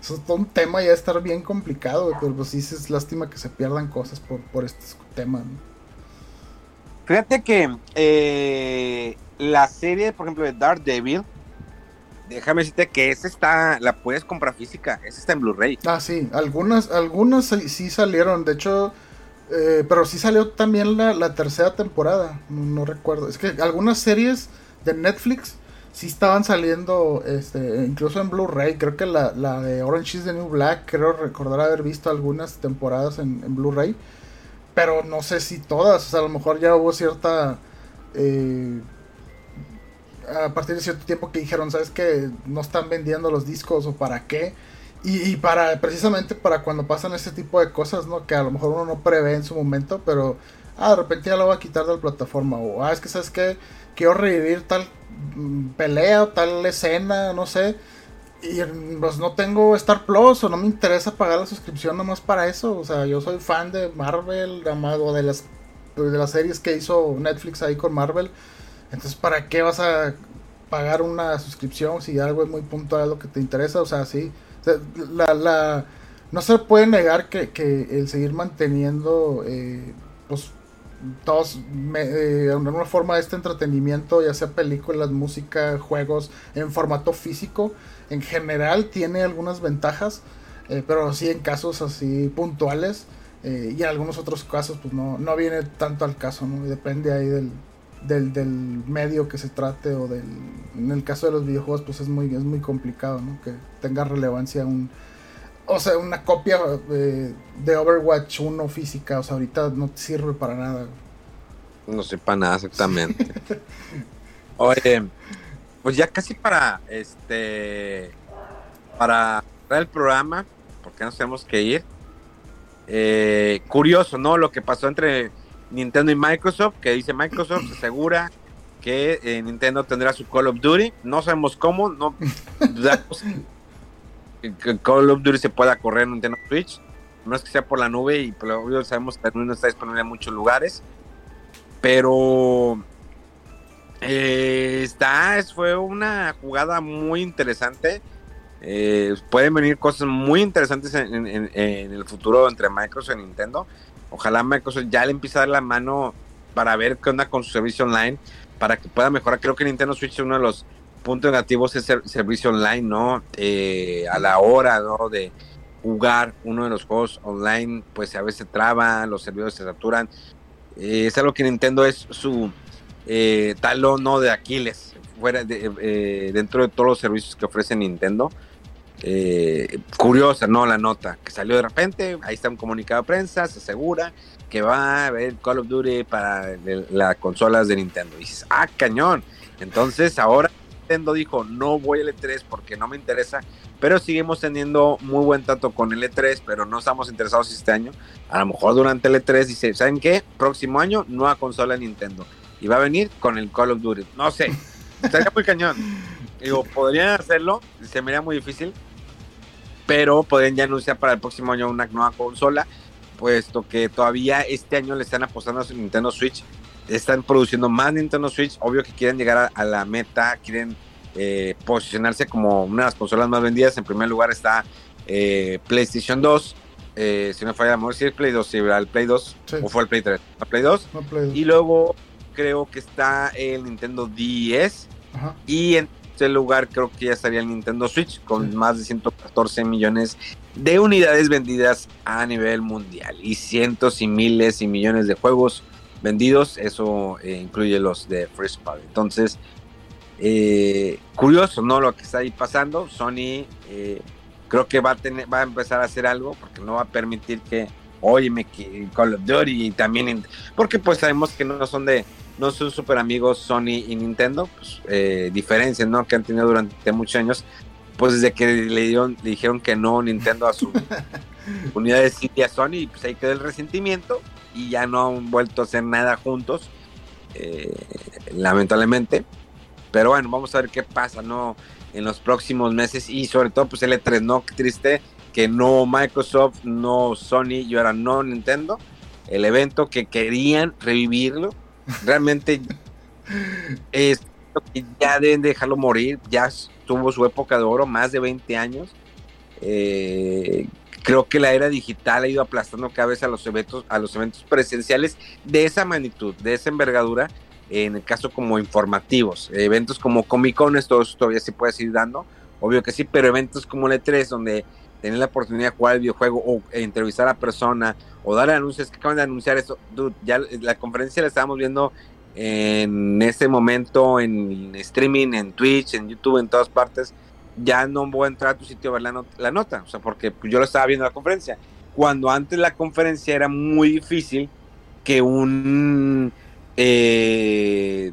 es un tema ya estar bien complicado, pero pues sí es lástima que se pierdan cosas por, por este tema. Fíjate que eh, la serie, por ejemplo, de Dark Devil, déjame decirte que esa está, la puedes comprar física, esa está en Blu-ray. Ah, sí, algunas, algunas sí salieron, de hecho, eh, pero sí salió también la, tercera temporada, no, recuerdo. Es que algunas series de Netflix sí estaban saliendo, este, incluso en Blu-ray, creo que la, de Orange is the New Black, creo recordar haber visto algunas temporadas en, en Blu-ray, pero no sé si todas, o sea, a lo mejor ya hubo cierta... Eh, a partir de cierto tiempo que dijeron, ¿sabes que No están vendiendo los discos o para qué. Y, para, precisamente para cuando pasan ese tipo de cosas, ¿no? Que a lo mejor uno no prevé en su momento, pero, ah, de repente ya lo va a quitar de la plataforma. O, ah, es que, ¿sabes que Quiero revivir tal mm, pelea o tal escena, no sé. y pues no tengo Star Plus o no me interesa pagar la suscripción nomás para eso. O sea, yo soy fan de Marvel, o de las, de las series que hizo Netflix ahí con Marvel. Entonces, ¿para qué vas a pagar una suscripción si algo es muy puntual lo que te interesa? O sea, sí. La, la, no se puede negar que, que el seguir manteniendo, eh, pues, todos, me, de alguna forma, este entretenimiento, ya sea películas, música, juegos, en formato físico, en general tiene algunas ventajas, eh, pero sí en casos así puntuales eh, y en algunos otros casos pues no, no viene tanto al caso, ¿no? Depende ahí del, del, del, medio que se trate o del... En el caso de los videojuegos pues es muy, es muy complicado, ¿no? Que tenga relevancia un... O sea, una copia eh, de Overwatch 1 física, o sea, ahorita no sirve para nada. No sé para nada exactamente. Oye, pues ya casi para este para el programa, porque nos tenemos que ir. Eh, curioso, ¿no? Lo que pasó entre Nintendo y Microsoft, que dice Microsoft asegura que eh, Nintendo tendrá su Call of Duty. No sabemos cómo, no que Call of Duty se pueda correr en Nintendo Switch. No es que sea por la nube y por lo sabemos que no está disponible en muchos lugares. Pero eh, está, fue una jugada muy interesante. Eh, pueden venir cosas muy interesantes en, el futuro entre Microsoft y Nintendo. Ojalá Microsoft ya le empiece a dar la mano para ver qué onda con su servicio online, para que pueda mejorar. Creo que Nintendo Switch es uno de los puntos negativos es el servicio online, ¿no? Eh, a la hora. De jugar uno de los juegos online, pues a veces traba, los servidores se saturan. es algo que Nintendo es su eh, talón no de Aquiles fuera de, eh, dentro de todos los servicios que ofrece Nintendo. Eh, curiosa, ¿no? La nota que salió de repente, ahí está un comunicado de prensa, se asegura que va a haber Call of Duty para las consolas de Nintendo. Y dices, ah, cañón. Entonces ahora Nintendo dijo, no voy al E3 porque no me interesa, pero seguimos teniendo muy buen trato con el E3, pero no estamos interesados este año. A lo mejor durante el E3 dice, ¿saben qué? Próximo año, nueva consola de Nintendo y va a venir con el Call of Duty. No sé, estaría muy cañón. Digo, podrían hacerlo, se me haría muy difícil, pero podrían ya anunciar para el próximo año una nueva consola, puesto que todavía este año le están apostando a su Nintendo Switch, están produciendo más Nintendo Switch, obvio que quieren llegar a, la meta, quieren eh, posicionarse como una de las consolas más vendidas. En primer lugar está eh, PlayStation 2, eh, si no falla, amor, si es Play 2, si era el Play 2 o fue el Play 3, el Play 2. Y luego creo que está el Nintendo 10 y en este lugar creo que ya estaría el Nintendo Switch con más de 114 millones de unidades vendidas a nivel mundial y cientos y miles y millones de juegos vendidos, eso eh, incluye los de First Party. Entonces, eh, curioso, ¿no? Lo que está ahí pasando. Sony eh, creo que va a, tener, va a empezar a hacer algo porque no va a permitir que, oye, me Call of Duty y también, porque pues sabemos que no son de no son súper amigos Sony y Nintendo, pues, eh, diferencias ¿no? que han tenido durante muchos años, pues desde que le, dieron, le dijeron que no Nintendo a su unidad de City a Sony, pues ahí quedó el resentimiento y ya no han vuelto a hacer nada juntos, eh, lamentablemente. Pero bueno, vamos a ver qué pasa, ¿no? En los próximos meses y sobre todo, pues L3, ¿no? Qué triste que no Microsoft, no Sony y ahora no Nintendo. El evento que querían revivirlo, Realmente es ya deben dejarlo morir, ya tuvo su época de oro, más de 20 años. Eh, creo que la era digital ha ido aplastando cada vez a los eventos, a los eventos presenciales de esa magnitud, de esa envergadura, en el caso como informativos, eventos como Comic Con, esto todavía se puede seguir dando, obvio que sí, pero eventos como el E3, donde tener la oportunidad de jugar el videojuego o entrevistar a persona o dar anuncios que acaban de anunciar eso. ya la conferencia la estábamos viendo en ese momento en streaming, en Twitch, en YouTube, en todas partes. Ya no voy a entrar a tu sitio a ver la, nota, o sea, porque yo lo estaba viendo la conferencia. Cuando antes la conferencia era muy difícil que un, eh,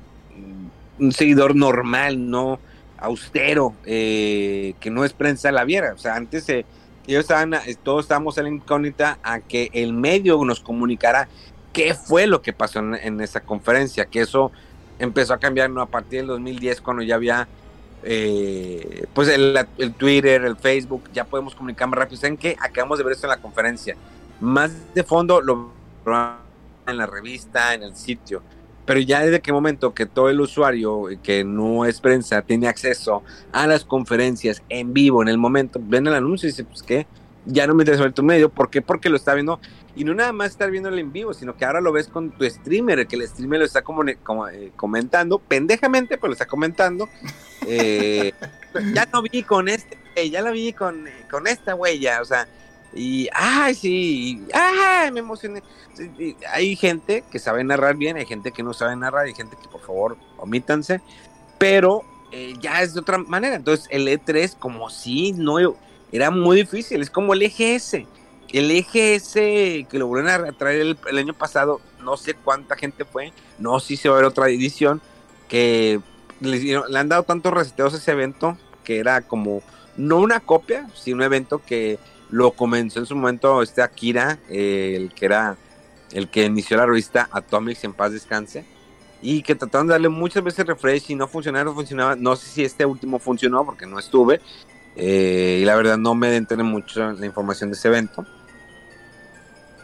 un seguidor normal, no austero, eh, que no es prensa, la viera. O sea, antes se ellos estaban, todos estábamos en la incógnita a que el medio nos comunicara qué fue lo que pasó en, esa conferencia, que eso empezó a cambiar ¿no? a partir del 2010 cuando ya había eh, pues el, Twitter, el Facebook, ya podemos comunicar más rápido. ¿Saben qué? Acabamos de ver esto en la conferencia. Más de fondo lo en la revista, en el sitio. Pero ya desde qué momento que todo el usuario que no es prensa tiene acceso a las conferencias en vivo, en el momento, ven el anuncio y dice, pues qué, ya no me interesa ver tu medio. ¿Por qué? Porque lo está viendo. Y no nada más estar viéndolo en vivo, sino que ahora lo ves con tu streamer, que el streamer lo está como, como eh, comentando, pendejamente, pero lo está comentando. Eh, ya no vi con este, ya la vi con, con esta huella, o sea, y, ay, sí, ay, me emocioné. hay gente que sabe narrar bien, hay gente que no sabe narrar, hay gente que por favor omítanse, pero eh, ya es de otra manera. Entonces, el E3, como si no era muy difícil, es como el EGS. El EGS que lo volvieron a traer el, año pasado, no sé cuánta gente fue, no sé si se va a ver otra edición, que le, han dado tantos reseteos a ese evento que era como, no una copia, sino un evento que lo comenzó en su momento este Akira, eh, el que era el que inició la revista Atomics en paz descanse y que trataron de darle muchas veces refresh y no funcionaba, no funcionaba. No sé si este último funcionó porque no estuve eh, y la verdad no me enteré mucho la información de ese evento.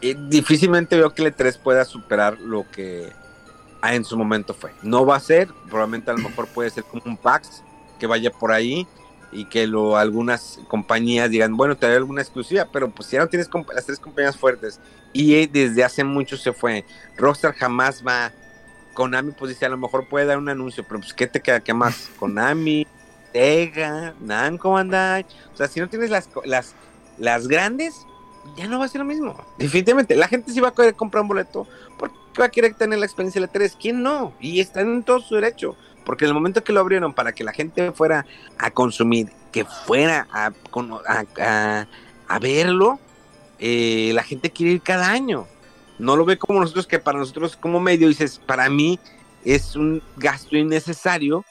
Y difícilmente veo que el E3 pueda superar lo que en su momento fue. No va a ser, probablemente a lo mejor puede ser como un PAX que vaya por ahí y que lo, algunas compañías digan, bueno, te doy alguna exclusiva, pero pues si ya no tienes las tres compañías fuertes y desde hace mucho se fue, Rockstar jamás va, Konami pues dice, a lo mejor puede dar un anuncio, pero pues ¿qué te queda? ¿Qué más? Konami, Sega, Namco Bandai, o sea, si no tienes las, las, las grandes, ya no va a ser lo mismo, definitivamente, la gente sí va a querer comprar un boleto, porque va a querer tener la experiencia de la 3, ¿quién no? Y está en todo su derecho, porque en el momento que lo abrieron para que la gente fuera a consumir, que fuera a, a, verlo, eh, la gente quiere ir cada año. No lo ve como nosotros, que para nosotros como medio dices, para mí es un gasto innecesario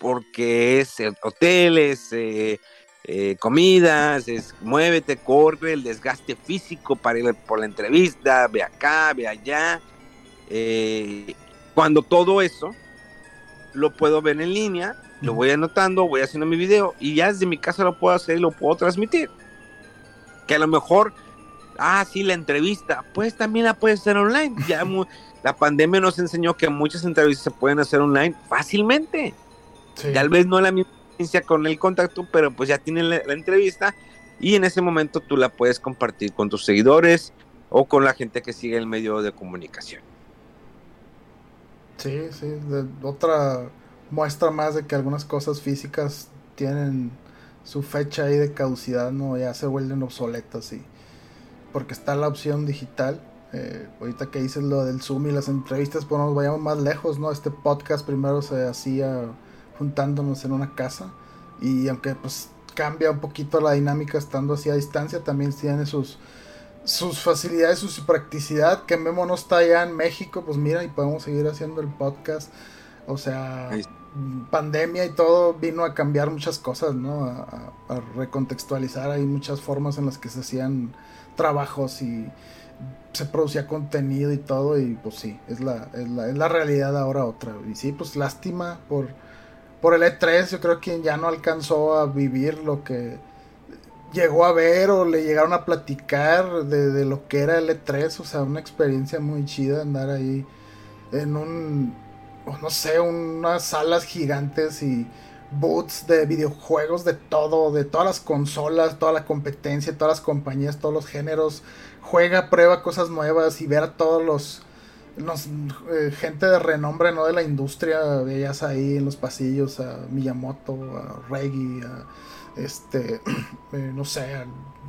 porque es hoteles, eh, eh, comidas, es muévete, corre, el desgaste físico para ir por la entrevista, ve acá, ve allá. cuando todo eso lo puedo ver en línea, lo voy anotando, voy haciendo mi video y ya desde mi casa lo puedo hacer y lo puedo transmitir. Que a lo mejor, ah, sí, la entrevista, pues también la puedes hacer online. Ya la pandemia nos enseñó que muchas entrevistas se pueden hacer online fácilmente. Tal vez no la misma con el contacto, pero pues ya tienen la, entrevista y en ese momento tú la puedes compartir con tus seguidores o con la gente que sigue el medio de comunicación. Sí, sí, otra muestra más de que algunas cosas físicas tienen su fecha ahí de caducidad, no ya se vuelven obsoletas y porque está la opción digital. Eh, ahorita que dices lo del Zoom y las entrevistas, pues nos vayamos más lejos, ¿no? Este podcast primero se hacía juntándonos en una casa y aunque pues cambia un poquito la dinámica estando así a distancia, también tiene sus sus facilidades, su practicidad, que Memo no está allá en México, pues mira, y podemos seguir haciendo el podcast. O sea, pandemia y todo vino a cambiar muchas cosas, ¿no? A, recontextualizar, hay muchas formas en las que se hacían trabajos y se producía contenido y todo, y pues sí, es la, es la, es la realidad ahora otra. Y sí, pues lástima por, por el E3, yo creo que ya no alcanzó a vivir lo que llegó a ver o le llegaron a platicar de, lo que era el E3, o sea, una experiencia muy chida andar ahí en un, no sé, unas salas gigantes y boots de videojuegos de todo, de todas las consolas, toda la competencia, todas las compañías, todos los géneros, juega, prueba cosas nuevas y ver a todos los, eh, gente de renombre, ¿no? De la industria, veías ahí en los pasillos a Miyamoto, a Reggie, a este, eh, no sé,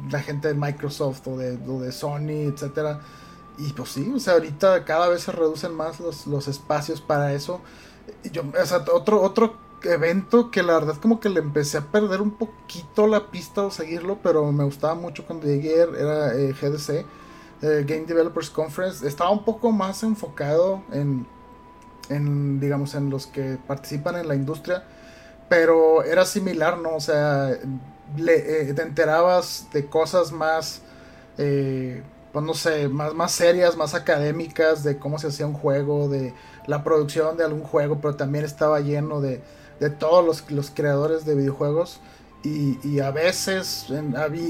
la gente de Microsoft o de, de Sony, etcétera. Y pues sí, o sea, ahorita cada vez se reducen más los, espacios para eso. Yo, o sea, otro, otro evento que la verdad como que le empecé a perder un poquito la pista o seguirlo, pero me gustaba mucho cuando llegué, era eh, GDC, eh, Game Developers Conference. Estaba un poco más enfocado en, en, digamos, en los que participan en la industria pero era similar, ¿no? O sea, le, eh, te enterabas de cosas más, eh, pues no sé, más, más serias, más académicas, de cómo se hacía un juego, de la producción de algún juego, pero también estaba lleno de de todos los, los creadores de videojuegos. Y, a veces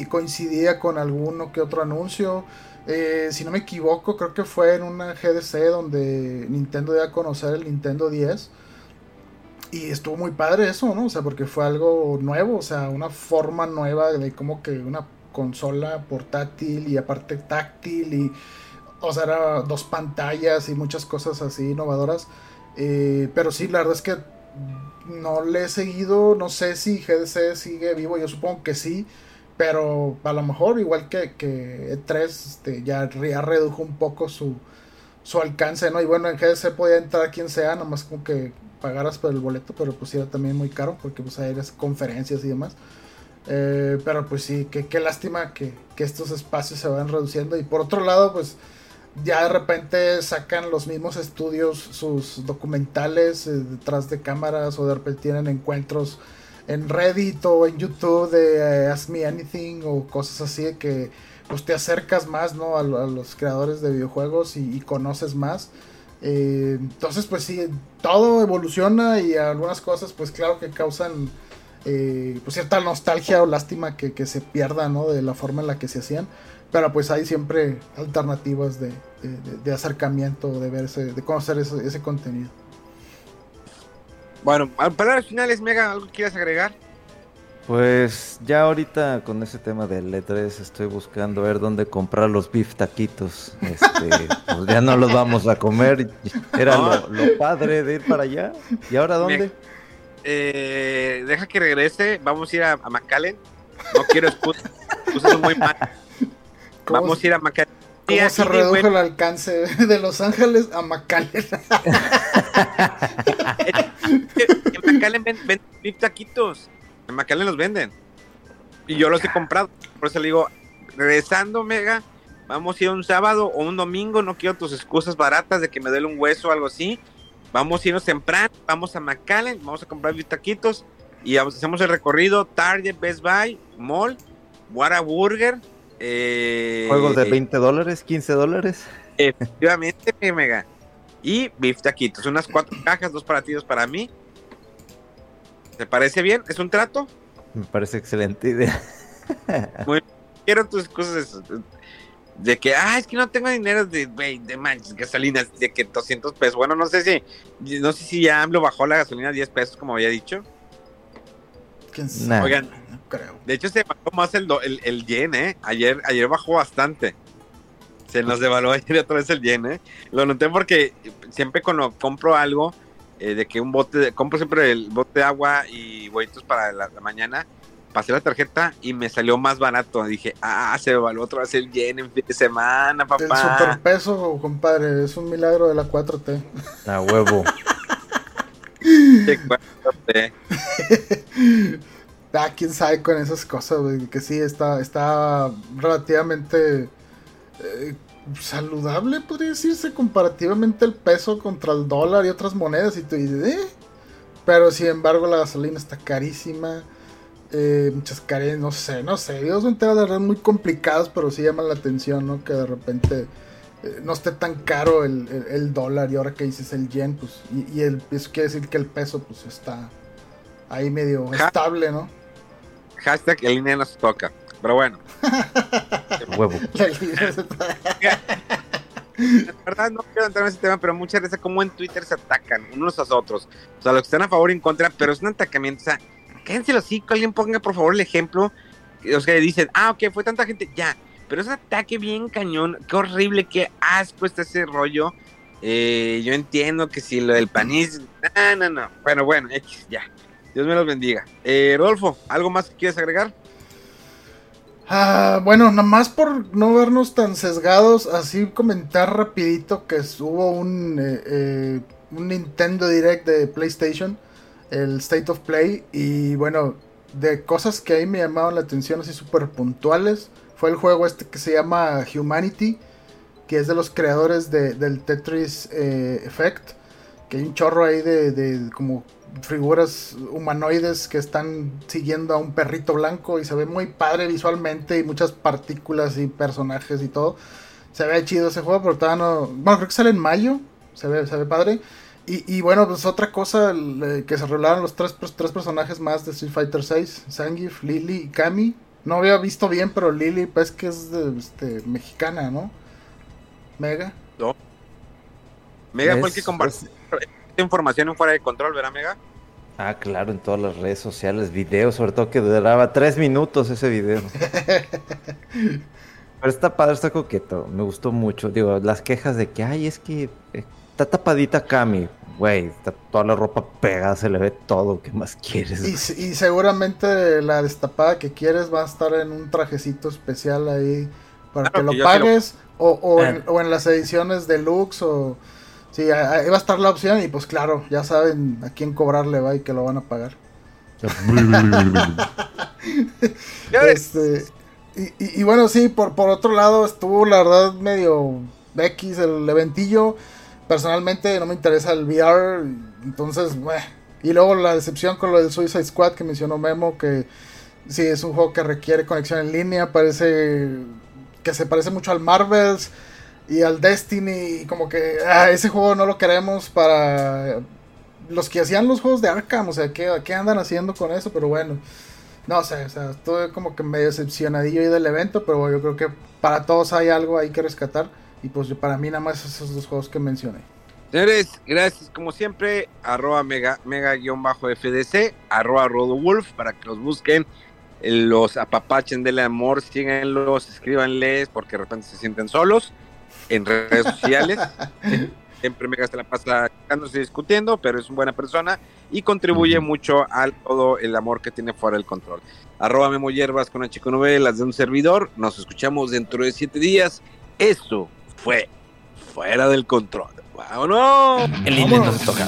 coincidía con alguno que otro anuncio. Eh, si no me equivoco, creo que fue en una GDC donde Nintendo dio a conocer el Nintendo 10. Y estuvo muy padre eso, ¿no? O sea, porque fue algo nuevo, o sea, una forma nueva de como que una consola portátil y aparte táctil y, o sea, era dos pantallas y muchas cosas así innovadoras. Eh, pero sí, la verdad es que no le he seguido, no sé si GDC sigue vivo, yo supongo que sí, pero a lo mejor igual que, que E3 este, ya, redujo un poco su, su alcance, ¿no? Y bueno, en GDC podía entrar quien sea, nomás como que pagaras por el boleto, pero pues era también muy caro porque pues hay conferencias y demás. Eh, pero pues sí, qué lástima que, que, estos espacios se van reduciendo. Y por otro lado, pues ya de repente sacan los mismos estudios sus documentales eh, detrás de cámaras o de repente tienen encuentros en Reddit o en YouTube de eh, Ask Me Anything o cosas así que pues te acercas más ¿no? a, los creadores de videojuegos y, conoces más. Eh, entonces pues sí, todo evoluciona y algunas cosas pues claro que causan pues cierta nostalgia o lástima que, que se pierda ¿no? de la forma en la que se hacían. Pero pues hay siempre alternativas de, de, acercamiento, de verse, de conocer ese, contenido. Bueno, palabras finales, Mega, ¿algo quieres agregar? Pues ya ahorita con ese tema del E3 estoy buscando ver dónde comprar los beef taquitos. Este, pues ya no los vamos a comer. Era lo, padre de ir para allá. ¿Y ahora dónde? Eh, deja que regrese. Vamos a ir a, a McAllen. No quiero excusas. muy mal. Vamos a ir a McAllen. ¿Cómo se redujo el alcance de Los Ángeles a McAllen? en McAllen venden taquitos. En McAllen los venden. Y yo los he comprado. Por eso le digo, regresando, Mega, vamos a ir un sábado o un domingo. No quiero tus excusas baratas de que me duele un hueso o algo así. Vamos a irnos temprano. Vamos a McAllen. Vamos a comprar taquitos. Y hacemos el recorrido. Target, Best Buy, Mall, Whataburger eh, ¿Juegos de 20 dólares, 15 dólares? Efectivamente, Mega. Y beef taquitos, unas cuatro cajas, dos para ti, dos para mí. ¿Te parece bien? ¿Es un trato? Me parece excelente idea. Muy quiero tus cosas de que, ah, es que no tengo dinero de, de manches, gasolina, de que 200 pesos. Bueno, no sé si, no sé si ya AMLO bajó la gasolina a 10 pesos, como había dicho. Oigan, de hecho, se bajó más el, el, yen, ¿eh? Ayer, ayer bajó bastante. Se nos devaluó ayer otra vez el yen, ¿eh? Lo noté porque siempre cuando compro algo, eh, de que un bote, de, compro siempre el bote de agua y huevitos para la, mañana, pasé la tarjeta y me salió más barato. Dije, ah, se devaluó otra vez el yen en fin de semana, papá. El superpeso, compadre, es un milagro de la 4T. A huevo. Qué 4T. Ah, quién sabe con esas cosas, que sí, está, está relativamente eh, saludable, podría decirse, comparativamente el peso contra el dólar y otras monedas. Y tú dices, eh". Pero sin embargo, la gasolina está carísima. Eh, muchas carencias, no sé, no sé. Dios me entera de verdad muy complicados, pero sí llaman la atención, ¿no? Que de repente no esté tan caro el, dólar y ahora que dices el yen, pues, y, el, eso quiere decir que el peso, pues, está ahí medio estable, ¿no? hashtag el línea nos toca. Pero bueno. Huevo. La verdad no quiero entrar en ese tema, pero muchas veces como en Twitter se atacan unos a otros. O sea, los que están a favor y en contra, pero es un atacamiento. O sea, cállense los hocico, alguien ponga por favor el ejemplo. Los que dicen, ah, ok, fue tanta gente, ya. Pero es un ataque bien cañón, qué horrible, qué asco está ese rollo. Eh, yo entiendo que si lo del panis, no, no, no. Bueno, bueno, ya. Dios me los bendiga. Eh, Rodolfo, ¿algo más que quieres agregar? Ah, bueno, nada más por no vernos tan sesgados, así comentar rapidito que hubo un, eh, eh, un Nintendo Direct de PlayStation, el State of Play, y bueno, de cosas que ahí me llamaban la atención así súper puntuales, fue el juego este que se llama Humanity, que es de los creadores del Tetris eh, Effect, que hay un chorro ahí de, de como figuras humanoides que están siguiendo a un perrito blanco y se ve muy padre visualmente y muchas partículas y personajes y todo. Se ve chido ese juego, pero todavía no... Bueno, creo que sale en mayo, se ve, se ve padre. Y, bueno, pues otra cosa, que se revelaron los tres, tres personajes más de Street Fighter 6, Sangif, Lily y Kami. No había visto bien, pero Lily pues que es de, este, mexicana, ¿no? Mega. No. Mega fue el que compartió información en fuera de control, ¿verdad, Mega? Ah, claro, en todas las redes sociales, videos, sobre todo que duraba tres minutos ese video. Pero está padre, está coqueto, me gustó mucho. Digo, las quejas de que, ay, es que eh, está tapadita Cami. Güey, está toda la ropa pegada, se le ve todo. ¿Qué más quieres? Y, seguramente la destapada que quieres va a estar en un trajecito especial ahí para que lo pagues. O, en, o, en, las ediciones deluxe o... Sí, ahí va a estar la opción y pues claro, ya saben a quién cobrarle va y que lo van a pagar. este, y, y, bueno, sí, por, por otro lado estuvo la verdad medio X el eventillo. Personalmente no me interesa el VR, entonces, y luego la decepción con lo del Suicide Squad que mencionó Memo, que sí es un juego que requiere conexión en línea, parece que se parece mucho al Marvels y al Destiny, como que ah, ese juego no lo queremos para los que hacían los juegos de Arkham, o sea, ¿qué, qué andan haciendo con eso? Pero bueno, no sé, o como que medio decepcionadillo ahí del evento, pero yo creo que para todos hay algo ahí que rescatar. Y pues para mí nada más esos dos juegos que mencioné. Señores, gracias como siempre, arroba mega, mega guion bajo FDC, arroba Rodowolf, para que los busquen, los apapachen del amor, síganlos, escríbanles, porque de repente se sienten solos en redes sociales. siempre Mega se la pasa y discutiendo, pero es una buena persona y contribuye mucho al todo el amor que tiene fuera del control. Arroba Memo Hierbas con Chico Novelas de un servidor. Nos escuchamos dentro de siete días. Esto fue fuera del control. ¡Vámonos! El intento se toca.